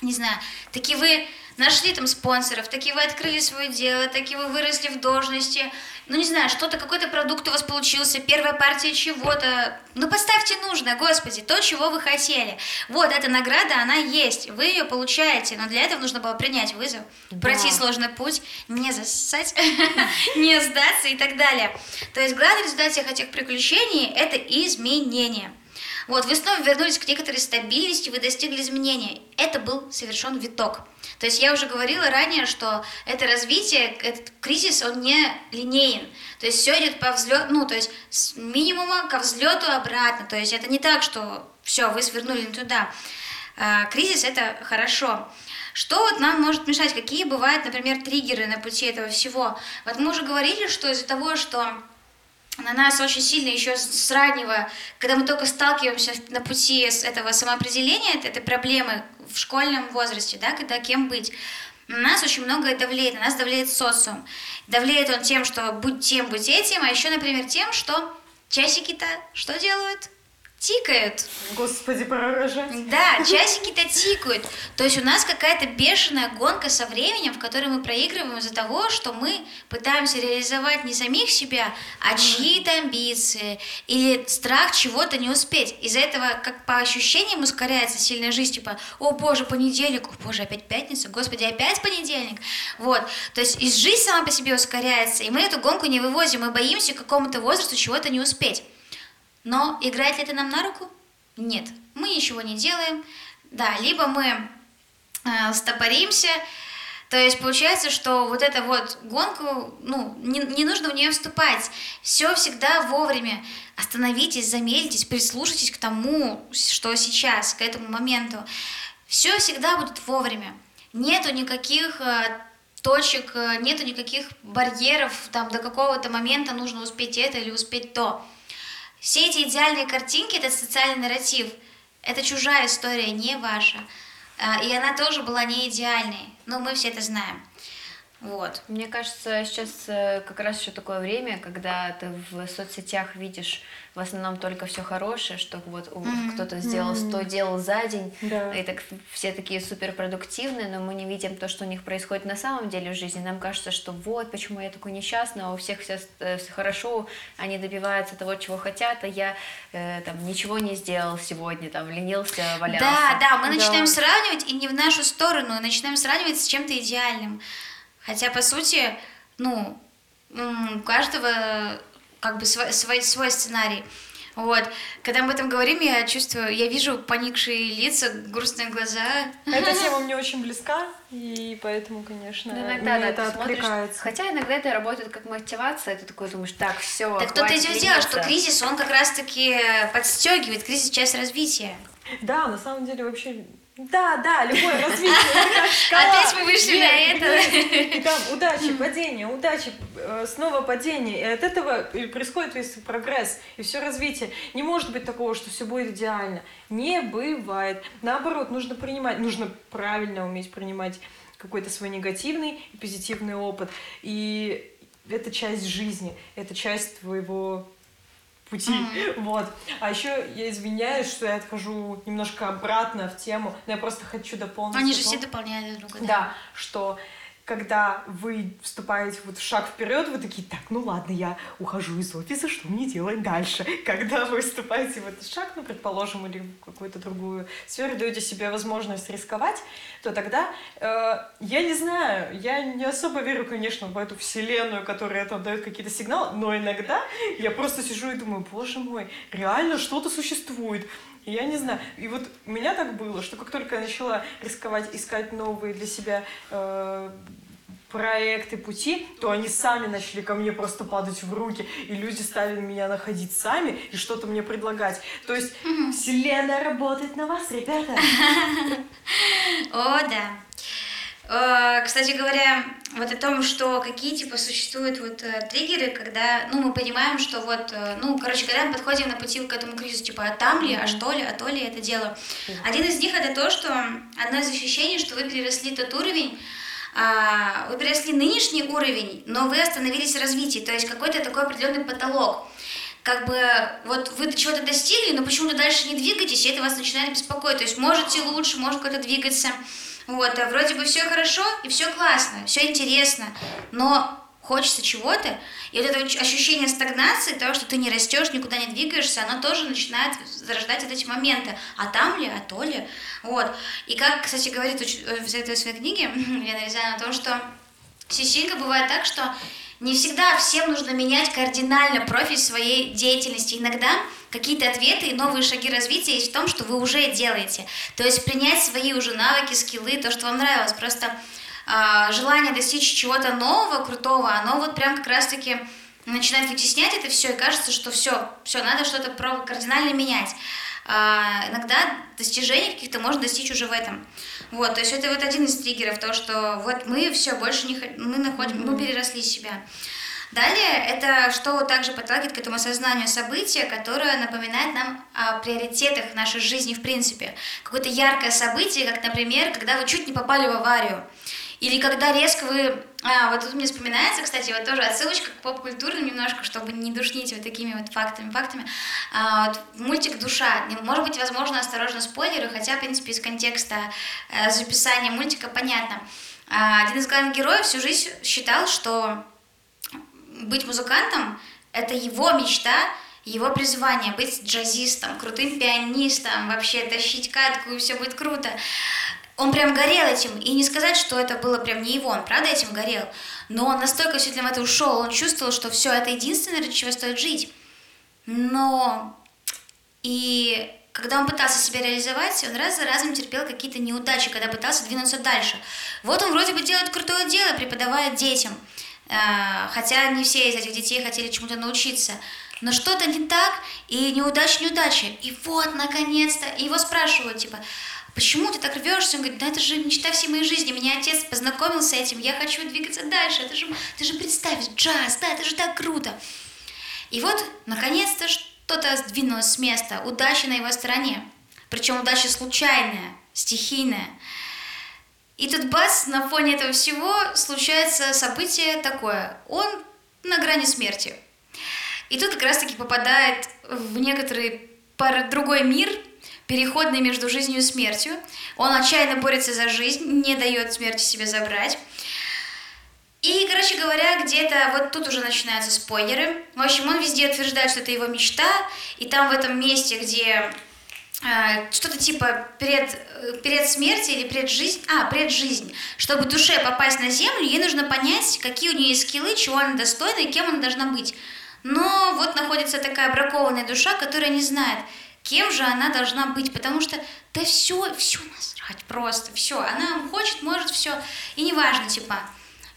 не знаю, таки вы нашли там спонсоров, таки вы открыли свое дело, таки вы выросли в должности, ну, не знаю, что-то, какой-то продукт у вас получился, первая партия чего-то. Ну, поставьте нужное, господи, то, чего вы хотели. Вот, эта награда, она есть, вы ее получаете, но для этого нужно было принять вызов, пройти сложный путь, не засать, [laughs] не сдаться и так далее. То есть главный результат всех этих приключений – это изменение. Вот, вы снова вернулись к некоторой стабильности, вы достигли изменения. Это был совершен виток. То есть я уже говорила ранее, что это развитие, этот кризис, он не линейен. То есть все идет по взлету, ну, то есть с минимума ко взлету обратно. То есть это не так, что все, вы свернули не туда. А, кризис это хорошо. Что вот нам может мешать? Какие бывают, например, триггеры на пути этого всего? Вот мы уже говорили, что из-за того, что на нас очень сильно еще с раннего, когда мы только сталкиваемся на пути с этого самоопределения, этой, проблемы в школьном возрасте, да, когда кем быть, на нас очень многое давлеет, на нас давлеет социум. Давлеет он тем, что будь тем, будь этим, а еще, например, тем, что часики-то что делают? Тикают. Господи, пророжать. Да, часики-то тикают. То есть у нас какая-то бешеная гонка со временем, в которой мы проигрываем из-за того, что мы пытаемся реализовать не самих себя, а чьи-то амбиции или страх чего-то не успеть. Из-за этого, как по ощущениям, ускоряется сильная жизнь, типа, о боже, понедельник, о боже, опять пятница, господи, опять понедельник. Вот, то есть и жизнь сама по себе ускоряется, и мы эту гонку не вывозим, мы боимся к какому-то возрасту чего-то не успеть. Но играет ли это нам на руку? Нет, мы ничего не делаем. Да, либо мы э, стопоримся, то есть получается, что вот эта вот гонку, ну, не, не нужно в нее вступать. Все всегда вовремя. Остановитесь, замедлитесь, прислушайтесь к тому, что сейчас, к этому моменту. Все всегда будет вовремя. Нету никаких э, точек, э, нету никаких барьеров, там до какого-то момента нужно успеть это или успеть то. Все эти идеальные картинки, этот социальный нарратив, это чужая история, не ваша. А, И она тоже была не идеальной, но мы все это знаем. Вот. Мне кажется, сейчас э, как раз еще такое время, когда ты в соцсетях видишь в основном только все хорошее, что вот Мгм. кто-то сделал 100 дел за день, Да. и так все такие суперпродуктивные, но мы не видим то, что у них происходит на самом деле в жизни. Нам кажется, что вот почему я такой несчастный, а у всех все, все хорошо, они добиваются того, чего хотят, а я э, там ничего не сделал сегодня, там ленился, валялся. Да, да, мы Да. начинаем сравнивать и не в нашу сторону, а начинаем сравнивать с чем-то идеальным. Хотя, по сути, ну, у каждого как бы свой, свой, свой сценарий. Вот. Когда мы об этом говорим, я чувствую, я вижу поникшие лица, грустные глаза. Эта [laughs] тема мне очень близка, и поэтому, конечно, Ну, иногда, мне да, это откликается. хотя иногда это работает как мотивация, ты такой думаешь, так, все, Так тут и идет дело, что кризис, он как раз-таки подстегивает, кризис часть развития. Да, на самом деле вообще... Да, да, любое развитие, [laughs] шкала. Опять мы вышли на это. И там удачи, падение, удачи, э, снова падение. И от этого происходит весь прогресс и все развитие. Не может быть такого, что все будет идеально. Не бывает. Наоборот, нужно принимать, нужно правильно уметь принимать какой-то свой негативный и позитивный опыт. И это часть жизни, это часть твоего пути. Вот. А еще я извиняюсь, что я отхожу немножко обратно в тему, но я просто хочу дополнить. Они же все дополняют друг друга. да, что когда вы вступаете вот в шаг вперед, вы такие, так, ну ладно, я ухожу из офиса, что мне делать дальше? Когда вы вступаете в этот шаг, ну, предположим, или в какую-то другую сферу, даете себе возможность рисковать, то тогда, э, я не знаю, я не особо верю, конечно, в эту вселенную, которая там дает какие-то сигналы, но иногда я просто сижу и думаю, боже мой, реально что-то существует. И Я не знаю. И вот у меня так было, что как только я начала рисковать, искать новые для себя э, проекты пути, то они сами начали ко мне просто падать в руки, и люди стали меня находить сами и что-то мне предлагать. То есть вселенная работает на вас, ребята. [laughs] О, да. Э, Кстати говоря, вот о том, что какие типа существуют вот э, триггеры, когда, ну, мы понимаем, что вот, э, ну, короче, когда мы подходим на пути к этому кризису, типа, а там ли, а что ли, а то ли это дело. Один из них это то, что одно из ощущений, что вы переросли тот уровень, а, вы переросли нынешний уровень, но вы остановились в развитии, то есть какой-то такой определенный потолок. Как бы вот вы до чего-то достигли, но почему-то дальше не двигаетесь, и это вас начинает беспокоить. То есть можете лучше, может как-то двигаться. Вот, а вроде бы все хорошо и все классно, все интересно, но хочется чего-то, и вот это ощущение стагнации, того, что ты не растешь, никуда не двигаешься, оно тоже начинает зарождать вот эти моменты. А там ли, а то ли. Вот. И как, кстати, говорит э, в этой своей книге Лена Рязанова, о том, что частенько бывает так, что не всегда всем нужно менять кардинально профиль своей деятельности. Иногда какие-то ответы и новые шаги развития есть в том, что вы уже делаете. То есть принять свои уже навыки, скиллы, то, что вам нравилось. Просто а, желание достичь чего-то нового, крутого, оно вот прям как раз-таки начинает вытеснять это все, и кажется, что все, все, надо что-то кардинально менять. А, иногда достижений каких-то можно достичь уже в этом. Вот, то есть это вот один из триггеров, то, что вот мы все больше не мы находим, мы переросли себя. Далее, это что также подталкивает к этому осознанию события, которое напоминает нам о приоритетах нашей жизни в принципе. Какое-то яркое событие, как, например, когда вы чуть не попали в аварию. Или когда резко вы... А, вот тут мне вспоминается, кстати, вот тоже отсылочка к поп-культурным немножко, чтобы не душнить вот такими вот фактами, фактами. А, вот мультик «Душа». Может быть, возможно, осторожно спойлеры, хотя, в принципе, из контекста э, записания мультика понятно. А, один из главных героев всю жизнь считал, что быть музыкантом – это его мечта, его призвание, быть джазистом, крутым пианистом, вообще тащить катку, и все будет круто. Он прям горел этим, и не сказать, что это было прям не его, он правда этим горел, но он настолько все в это ушел, он чувствовал, что все это единственное, ради чего стоит жить. Но и когда он пытался себя реализовать, он раз за разом терпел какие-то неудачи, когда пытался двинуться дальше. Вот он вроде бы делает крутое дело, преподавая детям, А, хотя не все из этих детей хотели чему-то научиться. Но что-то не так, и неудача, неудача. И вот, наконец-то, его спрашивают, типа, почему ты так рвешься? Он говорит, да это же мечта всей моей жизни, меня отец познакомил с этим, я хочу двигаться дальше, это же, ты же представь, джаз, да, это же так круто. И вот, наконец-то, что-то сдвинулось с места, удача на его стороне. Причем удача случайная, стихийная. И тут бац, на фоне этого всего случается событие такое. Он на грани смерти. И тут как раз-таки попадает в некоторый пар- другой мир, переходный между жизнью и смертью. Он отчаянно борется за жизнь, не дает смерти себе забрать. И, короче говоря, где-то вот тут уже начинаются спойлеры. В общем, он везде утверждает, что это его мечта, и там в этом месте, где э, что-то типа перед, э, перед смертью или пред жизнь, а, пред жизнь. Чтобы душе попасть на землю, ей нужно понять, какие у нее есть скиллы, чего она достойна и кем она должна быть. Но вот находится такая бракованная душа, которая не знает, кем же она должна быть, потому что да все, все насрать просто, все, она хочет, может, все, и неважно, типа,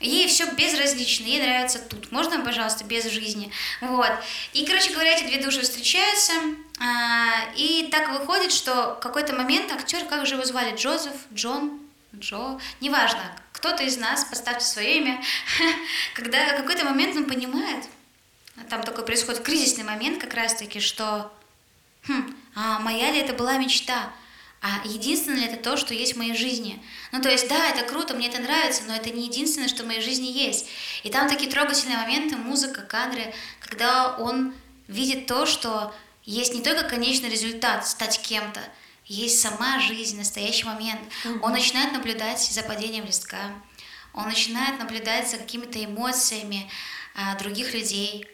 Ей все безразлично, ей нравится тут. Можно, пожалуйста, без жизни? Вот. И, короче говоря, эти две души встречаются, а, и так выходит, что в какой-то момент актер, как же его звали, Джозеф, Джон, Джо, неважно, кто-то из нас, поставьте свое имя, [laughs] когда какой-то момент он понимает, там такой происходит кризисный момент как раз-таки, что хм, а моя ли это была мечта? А единственное ли это то, что есть в моей жизни? Ну, то есть, да, это круто, мне это нравится, но это не единственное, что в моей жизни есть. И там такие трогательные моменты, музыка, кадры, когда он видит то, что есть не только конечный результат, стать кем-то, есть сама жизнь, настоящий момент. Он начинает наблюдать за падением листка, он начинает наблюдать за какими-то эмоциями а, других людей.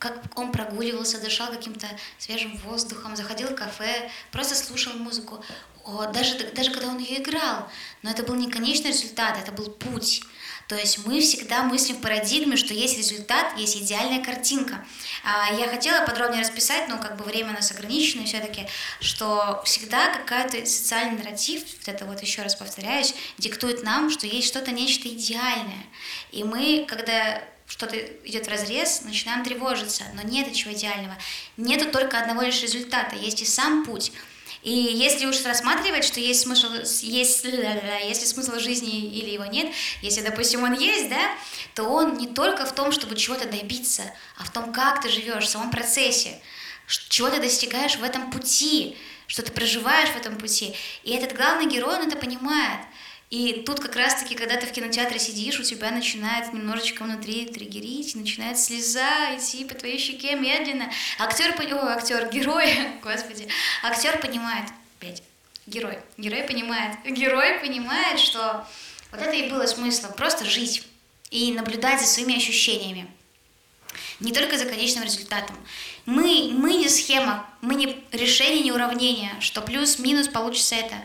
Как он прогуливался, дышал каким-то свежим воздухом, заходил в кафе, просто слушал музыку. О, даже, даже когда он ее играл. Но это был не конечный результат, это был путь. То есть мы всегда мыслим в парадигме, что есть результат, есть идеальная картинка. А я хотела подробнее расписать, но как бы время у нас ограничено все-таки, что всегда какой-то социальный нарратив, вот это вот еще раз повторяюсь, диктует нам, что есть что-то нечто идеальное. И мы, когда что-то идет в разрез, начинаем тревожиться, но нет ничего идеального. Нету только одного лишь результата, есть и сам путь. И если уж рассматривать, что есть смысл, есть, [laughs] если смысл жизни или его нет, если, допустим, он есть, да, то он не только в том, чтобы чего-то добиться, а в том, как ты живешь, в самом процессе, чего ты достигаешь в этом пути, что ты проживаешь в этом пути. И этот главный герой, он это понимает. И тут как раз-таки, когда ты в кинотеатре сидишь, у тебя начинает немножечко внутри триггерить, начинает слеза идти по твоей щеке медленно. Актер, о, актер, герой, [laughs] господи, актер понимает, блядь, герой, герой понимает, [laughs] герой понимает, что вот это и было смыслом, просто жить и наблюдать за своими ощущениями. Не только за конечным результатом. Мы, мы не схема, мы не решение, не уравнение, что плюс-минус получится это –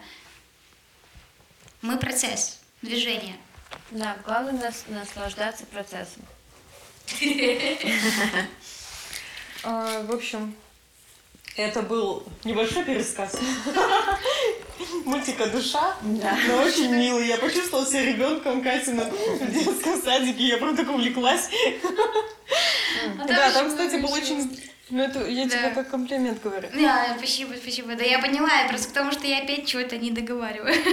мы процесс, движение. Да, главное нас, наслаждаться процессом. [laughs] А, в общем, это был небольшой пересказ [laughs] мультика «Душа», да. но очень милый. Я почувствовала себя ребенком Катина [laughs] в детском садике, я прям так увлеклась. Да, там, кстати, был очень ну, это я да. тебе как комплимент говорю. Да, спасибо, спасибо. Да я поняла, просто потому что я опять чего-то не договариваю. [laughs]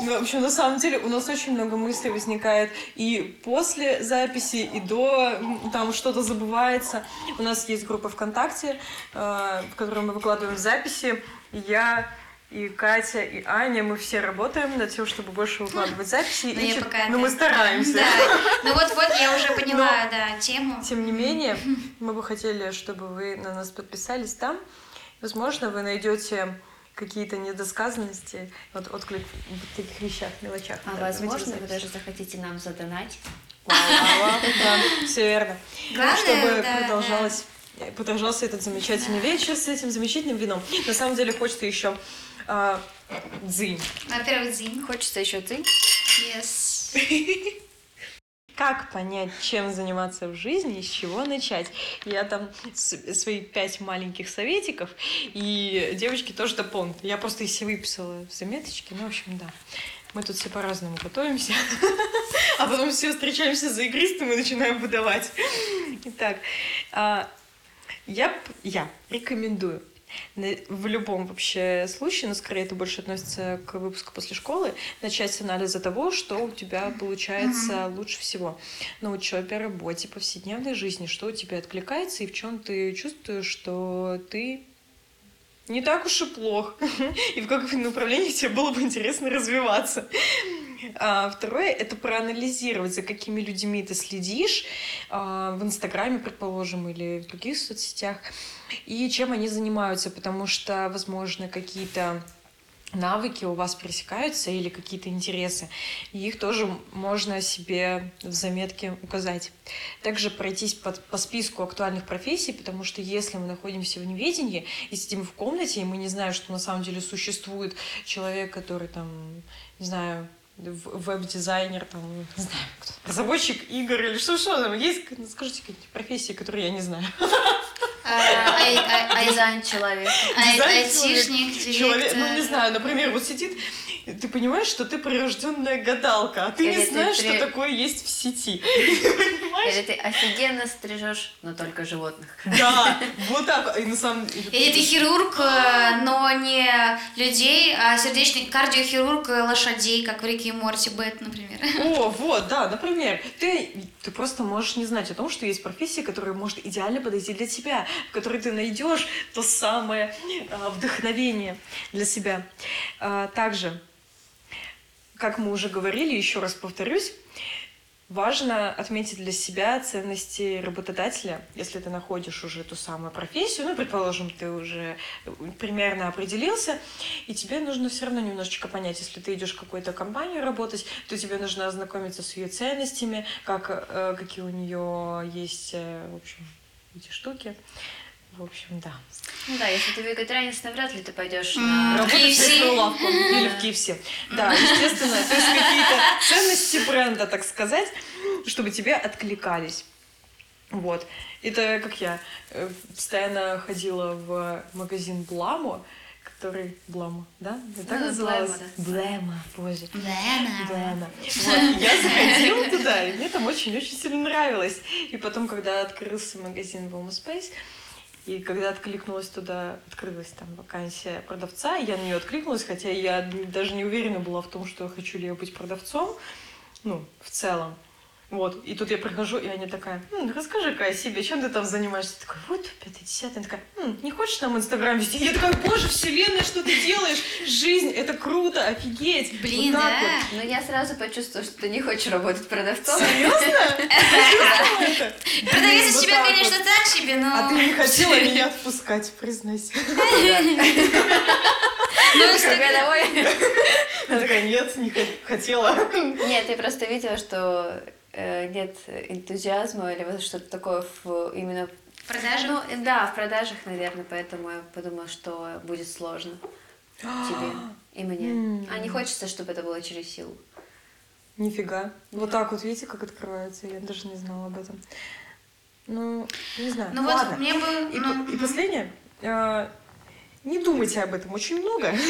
Ну, в общем, на самом деле у нас очень много мыслей возникает и после записи, и до, там что-то забывается. У нас есть группа ВКонтакте, э, в которой мы выкладываем записи. Я и Катя, и Аня, мы все работаем над тем, чтобы больше выкладывать записи. Но, и пока но мы стараемся. Да. Ну вот, вот я уже поняла, но, да, тему. Тем не менее, [laughs] мы бы хотели, чтобы вы на нас подписались там. Возможно, вы найдете какие-то недосказанности, вот отклик в таких вещах, мелочах. А да, возможно, вы даже захотите нам задонать. Да, все верно. Чтобы продолжалось продолжался этот замечательный вечер с этим замечательным вином. На самом деле хочется еще а, дзынь. Во-первых, дзынь. Хочется еще дзынь. Yes. [laughs] Как понять, чем заниматься в жизни и с чего начать? Я там свои пять маленьких советиков, и девочки тоже дополнят. Я просто из себя выписала заметочки, ну, в общем, да. Мы тут все по-разному готовимся, [laughs] а потом все встречаемся за игристым и начинаем выдавать. Итак, а, я, я рекомендую в любом вообще случае, но скорее это больше относится к выпуску после школы, начать с анализа того, что у тебя получается mm-hmm. лучше всего на учебе, работе, повседневной жизни, что у тебя откликается и в чем ты чувствуешь, что ты не так уж и плох, [laughs] и в каком направлении тебе было бы интересно развиваться. А второе — это проанализировать, за какими людьми ты следишь а, в Инстаграме, предположим, или в других соцсетях, и чем они занимаются, потому что, возможно, какие-то навыки у вас пересекаются или какие-то интересы, и их тоже можно себе в заметке указать. Также пройтись под, по списку актуальных профессий, потому что если мы находимся в неведении и сидим в комнате, и мы не знаем, что на самом деле существует человек, который там, не знаю, веб-дизайнер, там, не знаю, кто разработчик игр или что-что там есть, ну, скажите какие-то профессии, которые я не знаю. А, а, а, дизайн человека. Айтишник, человек. Ну, не знаю, например, вот сидит ты понимаешь, что ты прирожденная гадалка, а ты Или не знаешь, ты... что такое есть в сети. [laughs] Или ты офигенно стрижешь, но только животных. Да, вот так. И на самом. Или ты хирург, э, но не людей, а сердечный кардиохирург лошадей, как в Рике и Морти Бет, например. О, вот, да, например. Ты, ты просто можешь не знать о том, что есть профессия, которая может идеально подойти для тебя, в которой ты найдешь то самое а, вдохновение для себя. А, также как мы уже говорили, еще раз повторюсь, важно отметить для себя ценности работодателя, если ты находишь уже ту самую профессию, ну, предположим, ты уже примерно определился, и тебе нужно все равно немножечко понять, если ты идешь в какую-то компанию работать, то тебе нужно ознакомиться с ее ценностями, как, э, какие у нее есть, э, в общем, эти штуки. В общем, да. Ну да, если ты вегетарианец, навряд ли ты пойдешь на... Работать в KFC. мясную лавку или в KFC. Да, естественно, то есть какие-то ценности бренда, так сказать, чтобы тебе откликались. Вот. Это как я э, постоянно ходила в магазин Бламо, который... Бламо, да? Это так Ну, называлось? Блэмо, Блэмо, боже. Блэмо. Вот, я заходила туда, и мне там очень-очень сильно нравилось. И потом, когда открылся магазин в Space, и когда откликнулась туда, открылась там вакансия продавца, я на нее откликнулась, хотя я даже не уверена была в том, что хочу ли я быть продавцом, ну, в целом. Вот, и тут я прихожу, и Аня такая, «М, расскажи-ка о себе, чем ты там занимаешься? Я такая, вот, пятый, десятый. Она такая, «М, не хочешь нам Инстаграм вести? Я такая, боже, вселенная, что ты делаешь? Жизнь, это круто, офигеть. Блин, вот так да. вот. Но я сразу почувствовала, что ты не хочешь работать продавцом. Серьезно? [laughs] Продавец из тебя, конечно, так себе, но... А ты не хотела меня отпускать, признайся. [laughs] Ну, Какая домой? [laughs] Она такая, нет, не хо- хотела. Нет, я просто видела, что нет энтузиазма или вот что-то такое в именно Продажи? Ну, да, в продажах, наверное, поэтому я подумала, что будет сложно [gasps] тебе и мне. А не хочется, чтобы это было через силу. Нифига. Вот так вот, видите, как открывается? Я даже не знала об этом. Ну, не знаю. Ну вот, Ладно. мне бы... И, ну, и последнее. Не думайте об этом очень много. [laughs]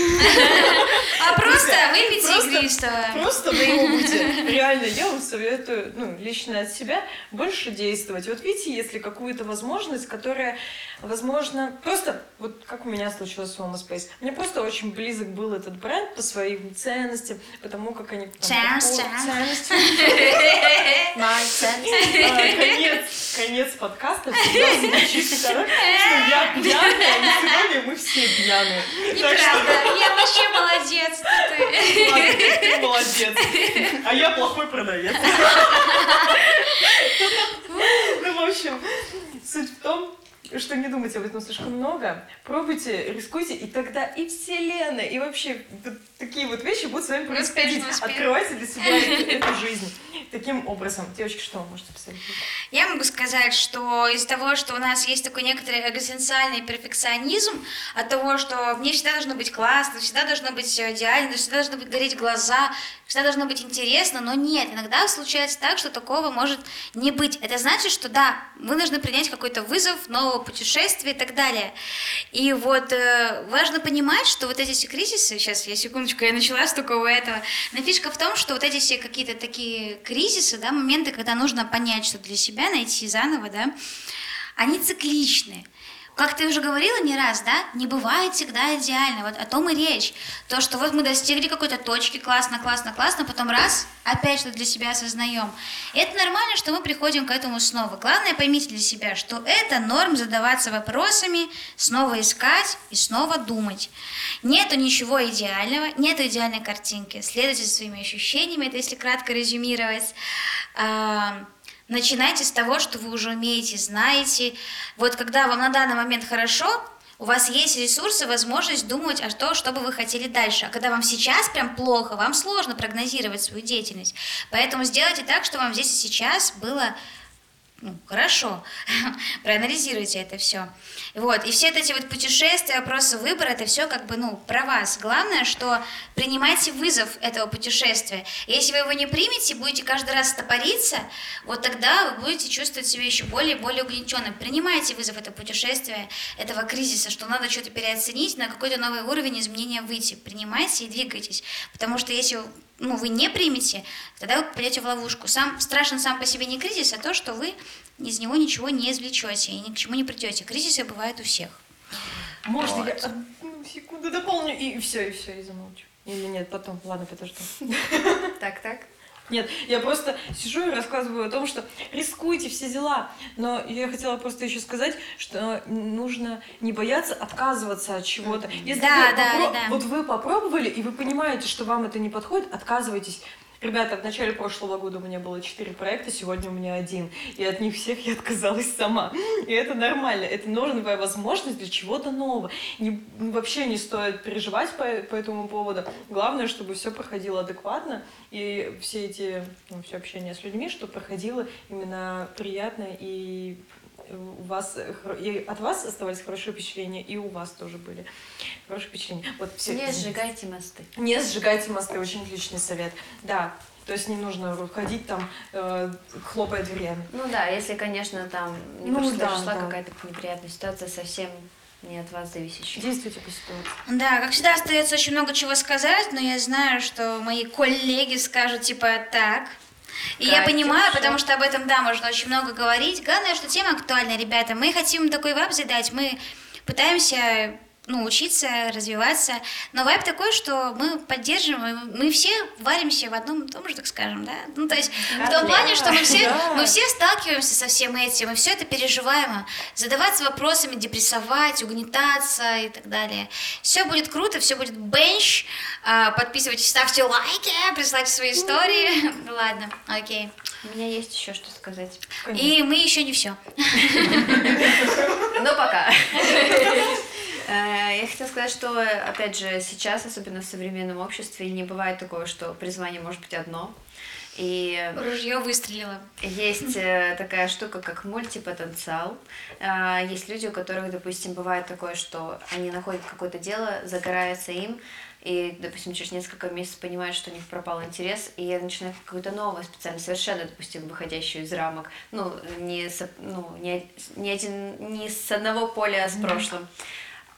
А просто выпейте игристого. Просто пробуйте. Реально, я вам советую, ну, лично от себя, больше действовать. Вот видите, если какую-то возможность, которая, возможно, просто, вот как у меня случилось с Home Space, мне просто очень близок был этот бренд по своим ценностям, потому как они... там Ценности. подход- ценности. А, Конец, конец подкаста [laughs] всегда звучит так, что я пьяная, и сегодня мы все пьяные. Неправда. Я вообще молодец. ты молодец. А я плохой продавец. [laughs] Ну, в общем, суть в том, что не думайте об этом слишком много, пробуйте, рискуйте, и тогда и вселенная, и вообще вот такие вот вещи будут с вами происходить. Открывайте для себя [laughs] эту, жизнь. Таким образом, девочки, что вы можете посоветовать? Я могу сказать, что из-за того, что у нас есть такой некоторый экзистенциальный перфекционизм, от того, что мне всегда должно быть классно, всегда должно быть идеально, всегда должны быть гореть глаза, всегда должно быть интересно, но нет, иногда случается так, что такого может не быть. Это значит, что да, вы должны принять какой-то вызов, нового путешествия и так далее. И вот э, важно понимать, что вот эти все кризисы, сейчас я секундочку, я начала с такого этого, но фишка в том, что вот эти все какие-то такие кризисы, да, моменты, когда нужно понять, что для себя найти заново, да, они цикличны. Как ты уже говорила не раз, да, не бывает всегда идеально, вот о том и речь. То, что вот мы достигли какой-то точки, классно, классно, классно, потом раз, опять что для себя осознаем. И это нормально, что мы приходим к этому снова. Главное, поймите для себя, что это норм задаваться вопросами, снова искать и снова думать. Нету ничего идеального, нету идеальной картинки. Следуйте своими ощущениями, это если кратко резюмировать. Начинайте с того, что вы уже умеете, знаете. Вот когда вам на данный момент хорошо, у вас есть ресурсы, возможность думать о том, что бы вы хотели дальше. А когда вам сейчас прям плохо, вам сложно прогнозировать свою деятельность. Поэтому сделайте так, чтобы вам здесь и сейчас было ну, хорошо, [laughs] проанализируйте это все. Вот, и все эти вот путешествия, вопросы выбора, это все как бы, ну, про вас. Главное, что принимайте вызов этого путешествия. Если вы его не примете, будете каждый раз стопориться, вот тогда вы будете чувствовать себя еще более и более угнетенным. Принимайте вызов этого путешествия, этого кризиса, что надо что-то переоценить, на какой-то новый уровень изменения выйти. Принимайте и двигайтесь. Потому что если ну, вы не примете, тогда вы попадете в ловушку. Сам, страшен сам по себе не кризис, а то, что вы из него ничего не извлечете и ни к чему не придете. Кризисы бывают у всех. Можно Вот. я одну секунду дополню, и все, и все, и замолчу. Или нет, потом. Ладно, подожди. Так, так. Нет, я просто сижу и рассказываю о том, что рискуйте все дела. Но я хотела просто еще сказать, что нужно не бояться отказываться от чего-то. Если Да, вы да, попро- да. Вот вы попробовали, и вы понимаете, что вам это не подходит, отказывайтесь. Ребята, в начале прошлого года у меня было четыре проекта, сегодня у меня один. И от них всех я отказалась сама. И это нормально. Это новая возможность для чего-то нового. Не, вообще не стоит переживать по, по этому поводу. Главное, чтобы все проходило адекватно. И все эти, ну, все общение с людьми, чтобы проходило именно приятно и у вас и от вас оставались хорошие впечатления, и у вас тоже были хорошие впечатления. Вот все. Не сжигайте мосты. Не сжигайте мосты, очень отличный совет. Да, то есть не нужно ходить там, э, хлопая дверями. Ну да, если, конечно, там не Ну да, произошла да. какая-то неприятная ситуация, совсем не от вас зависящая. Действуйте по ситуации. Да, как всегда остается очень много чего сказать, но я знаю, что мои коллеги скажут типа так. И я понимаю, потому что об этом, да, можно очень много говорить. Главное, что тема актуальна, ребята. Мы хотим такой вайб задать, мы пытаемся ну, учиться, развиваться. Но вайб такой, что мы поддерживаем, мы все варимся в одном и том же, так скажем, да? Ну, то есть в том плане, что мы все, Да. мы все сталкиваемся со всем этим, мы все это переживаем, задаваться вопросами, депрессовать, угнетаться и так далее. Все будет круто, все будет бенч. А, Подписывайтесь, ставьте лайки, присылайте свои истории. Ну, Ладно, окей. У меня есть еще что сказать. И мы еще не все. [laughs] Ну, пока. [laughs] Э, Я хотела сказать, что, опять же, сейчас, особенно в современном обществе, не бывает такого, что призвание может быть одно. И Ружье выстрелило. Есть э, такая штука, как мультипотенциал. А, Есть люди, у которых, допустим, бывает такое, что они находят какое-то дело, загораются им, и, допустим, через несколько месяцев понимают, что у них пропал интерес, и начинают какую-то новую специальность, совершенно, допустим, выходящую из рамок. Ну, не, ну, не, не, один, не с одного поля, а с прошлым.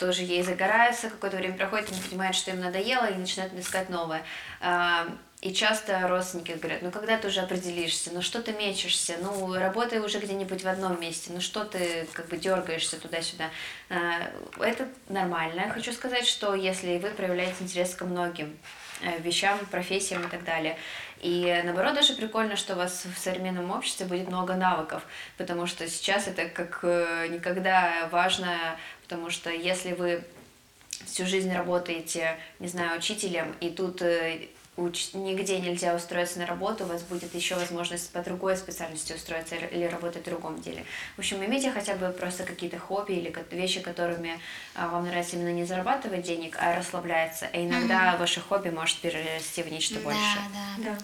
Тоже ей загораются, какое-то время проходит, они понимают, что им надоело, и начинают искать новое. А, И часто родственники говорят, ну когда ты уже определишься, ну что ты мечешься, ну работай уже где-нибудь в одном месте, ну что ты как бы дергаешься туда-сюда. А, Это нормально. Хочу сказать, что если вы проявляете интерес ко многим вещам, профессиям и так далее. И наоборот, даже прикольно, что у вас в современном обществе будет много навыков, потому что сейчас это как э, никогда важно, потому что если вы всю жизнь работаете, не знаю, учителем, и тут э, уч- нигде нельзя устроиться на работу, у вас будет еще возможность по другой специальности устроиться или- работать в другом деле. В общем, имейте хотя бы просто какие-то хобби или вещи, которыми а, вам нравится именно не зарабатывать денег, а расслабляться. И иногда ваше хобби может перерасти в нечто большее. Да, да. Да.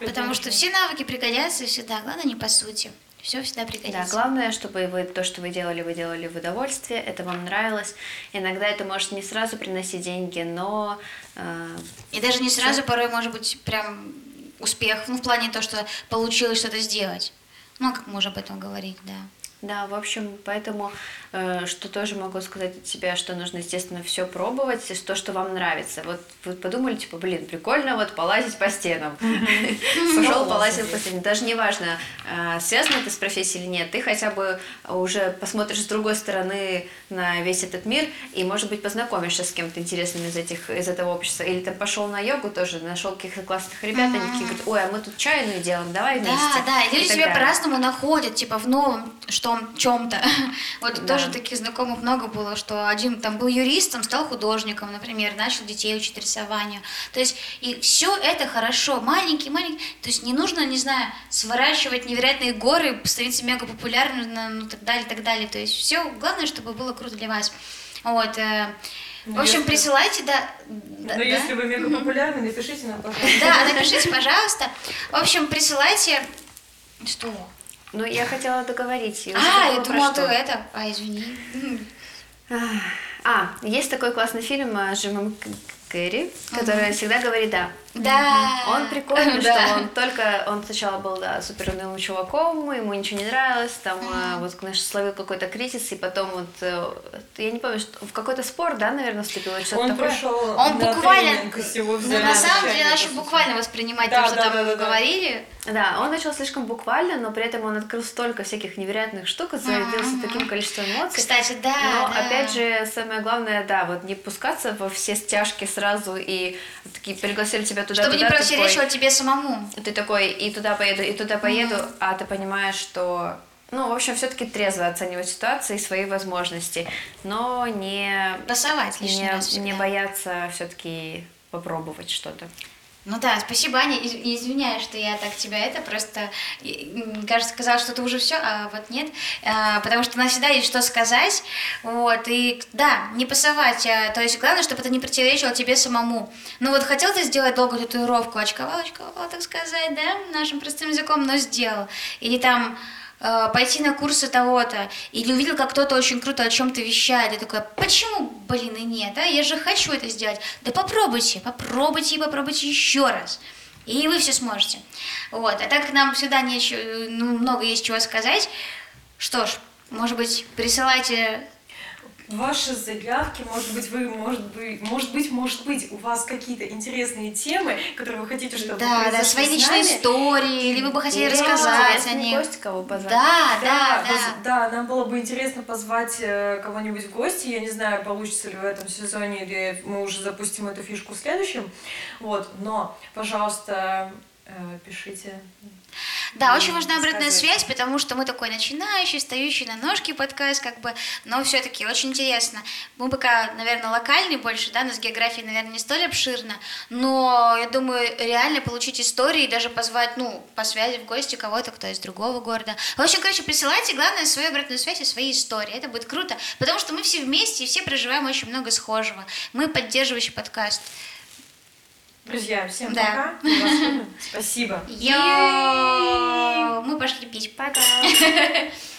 Да, потому что все навыки пригодятся всегда. Главное не по сути. Все всегда Да, пригодится. главное, чтобы вы то, что вы делали, вы делали в удовольствие, это вам нравилось. Иногда это может не сразу приносить деньги, но э, И даже не сразу порой может быть прям успех, ну, в плане то, что получилось что-то сделать. Ну, как мы уже об этом говорили, да. Да, в общем, поэтому, э, что тоже могу сказать от себя, что нужно, естественно, все пробовать, и то, что вам нравится. Вот вы подумали, типа, блин, прикольно вот полазить по стенам. [laughs] Пошел, полазил по стенам. Даже не важно, э, связано это с профессией или нет, ты хотя бы уже посмотришь с другой стороны на весь этот мир, и, может быть, познакомишься с кем-то интересным из, этих, из этого общества. Или ты пошел на йогу тоже, нашел каких-то классных ребят, они такие говорят, ой, а мы тут чайную делаем, давай вместе. Да, да, и люди себя по-разному находят, типа в новом что чем-то. [laughs] Вот Да. тоже таких знакомых много было, что один там был юристом, стал художником, например, начал детей учить рисованию. То есть и все это хорошо, маленький, маленький. То есть не нужно, не знаю, сворачивать невероятные горы, становиться мега популярным, на- ну так далее, так далее. То есть все, главное, чтобы было круто для вас. Вот. э, В Ну, общем, если- присылайте, да. да, Но да. если вы мега популярны, напишите нам, пожалуйста. Да, напишите, пожалуйста. В общем, присылайте. Что? Ну, я хотела договорить. А, я думала, ты это. А, извини. А, есть такой классный фильм э, с Джимом Керри, который всегда говорит «да». Да. Он прикольный, [laughs] Да. что он только, он сначала был, да, супер унылым чуваком, ему ничего не нравилось, там, э, вот, знаешь, словил какой-то кризис, и потом вот, э, я не помню, что в какой-то спор, да, наверное, вступил, или что-то Он такое. пришел Он на буквально, всего ну, на самом деле, начал буквально воспринимать Да, то, что да, там да, да, говорили. Да, он начал слишком буквально, но при этом он открыл столько всяких невероятных штук, и зарядился Мгм. таким количеством эмоций. Кстати, да, Но да. опять же, самое главное, да, вот не пускаться во все стяжки сразу и такие пригласили тебя туда, Чтобы не туда, противоречило такой, тебе самому. ты такой и туда поеду, и туда поеду, а ты понимаешь, что ну, в общем, все-таки трезво оценивать ситуацию и свои возможности, но не, Пасовать лишний не, раз не бояться все-таки попробовать что-то. Ну да, спасибо, Аня. Из- Извиняюсь, что я так тебя это просто, кажется, сказала, что ты уже все, а вот нет. А, потому что у нас всегда есть что сказать. Вот, и да, не пасовать. а, то есть главное, чтобы это не противоречило тебе самому. Ну вот хотел ты сделать долгую татуировку, очковал, очковал, так сказать, да, нашим простым языком, но сделал. Или там э, пойти на курсы того-то, или увидел, как кто-то очень круто о чем-то вещает, и такой, почему, блин, и нет, а? Я же хочу это сделать. Да попробуйте, попробуйте и попробуйте еще раз. И вы все сможете. Вот. А так нам всегда нечего, ну, много есть чего сказать, что ж, может быть, присылайте ваши заявки, может быть, вы, может быть, может быть, может быть, у вас какие-то интересные темы, которые вы хотите, чтобы Да, да, свои личные истории, или вы бы хотели Или рассказать о них. гость кого позвать. Да, да, Да, да. да, нам было бы интересно позвать э, кого-нибудь в гости. Я не знаю, получится ли в этом сезоне, или мы уже запустим эту фишку в следующем. Вот, но, пожалуйста, пишите. Да, М, очень важна обратная рассказывайте. связь, потому что мы такой начинающий, стоящий на ножке подкаст, как бы, но все-таки очень интересно. Мы пока, наверное, локальный больше, да, у нас география, наверное, не столь обширна, но я думаю, реально получить истории и даже позвать, ну, по связи в гости кого-то, кто из другого города. В общем, короче, присылайте, главное, свою обратную связь и свои истории. Это будет круто, потому что мы все вместе и все проживаем очень много схожего. Мы поддерживающий подкаст. Друзья, всем Да. пока. Спасибо. [laughs] Йоу! Мы пошли пить. Пока! [laughs]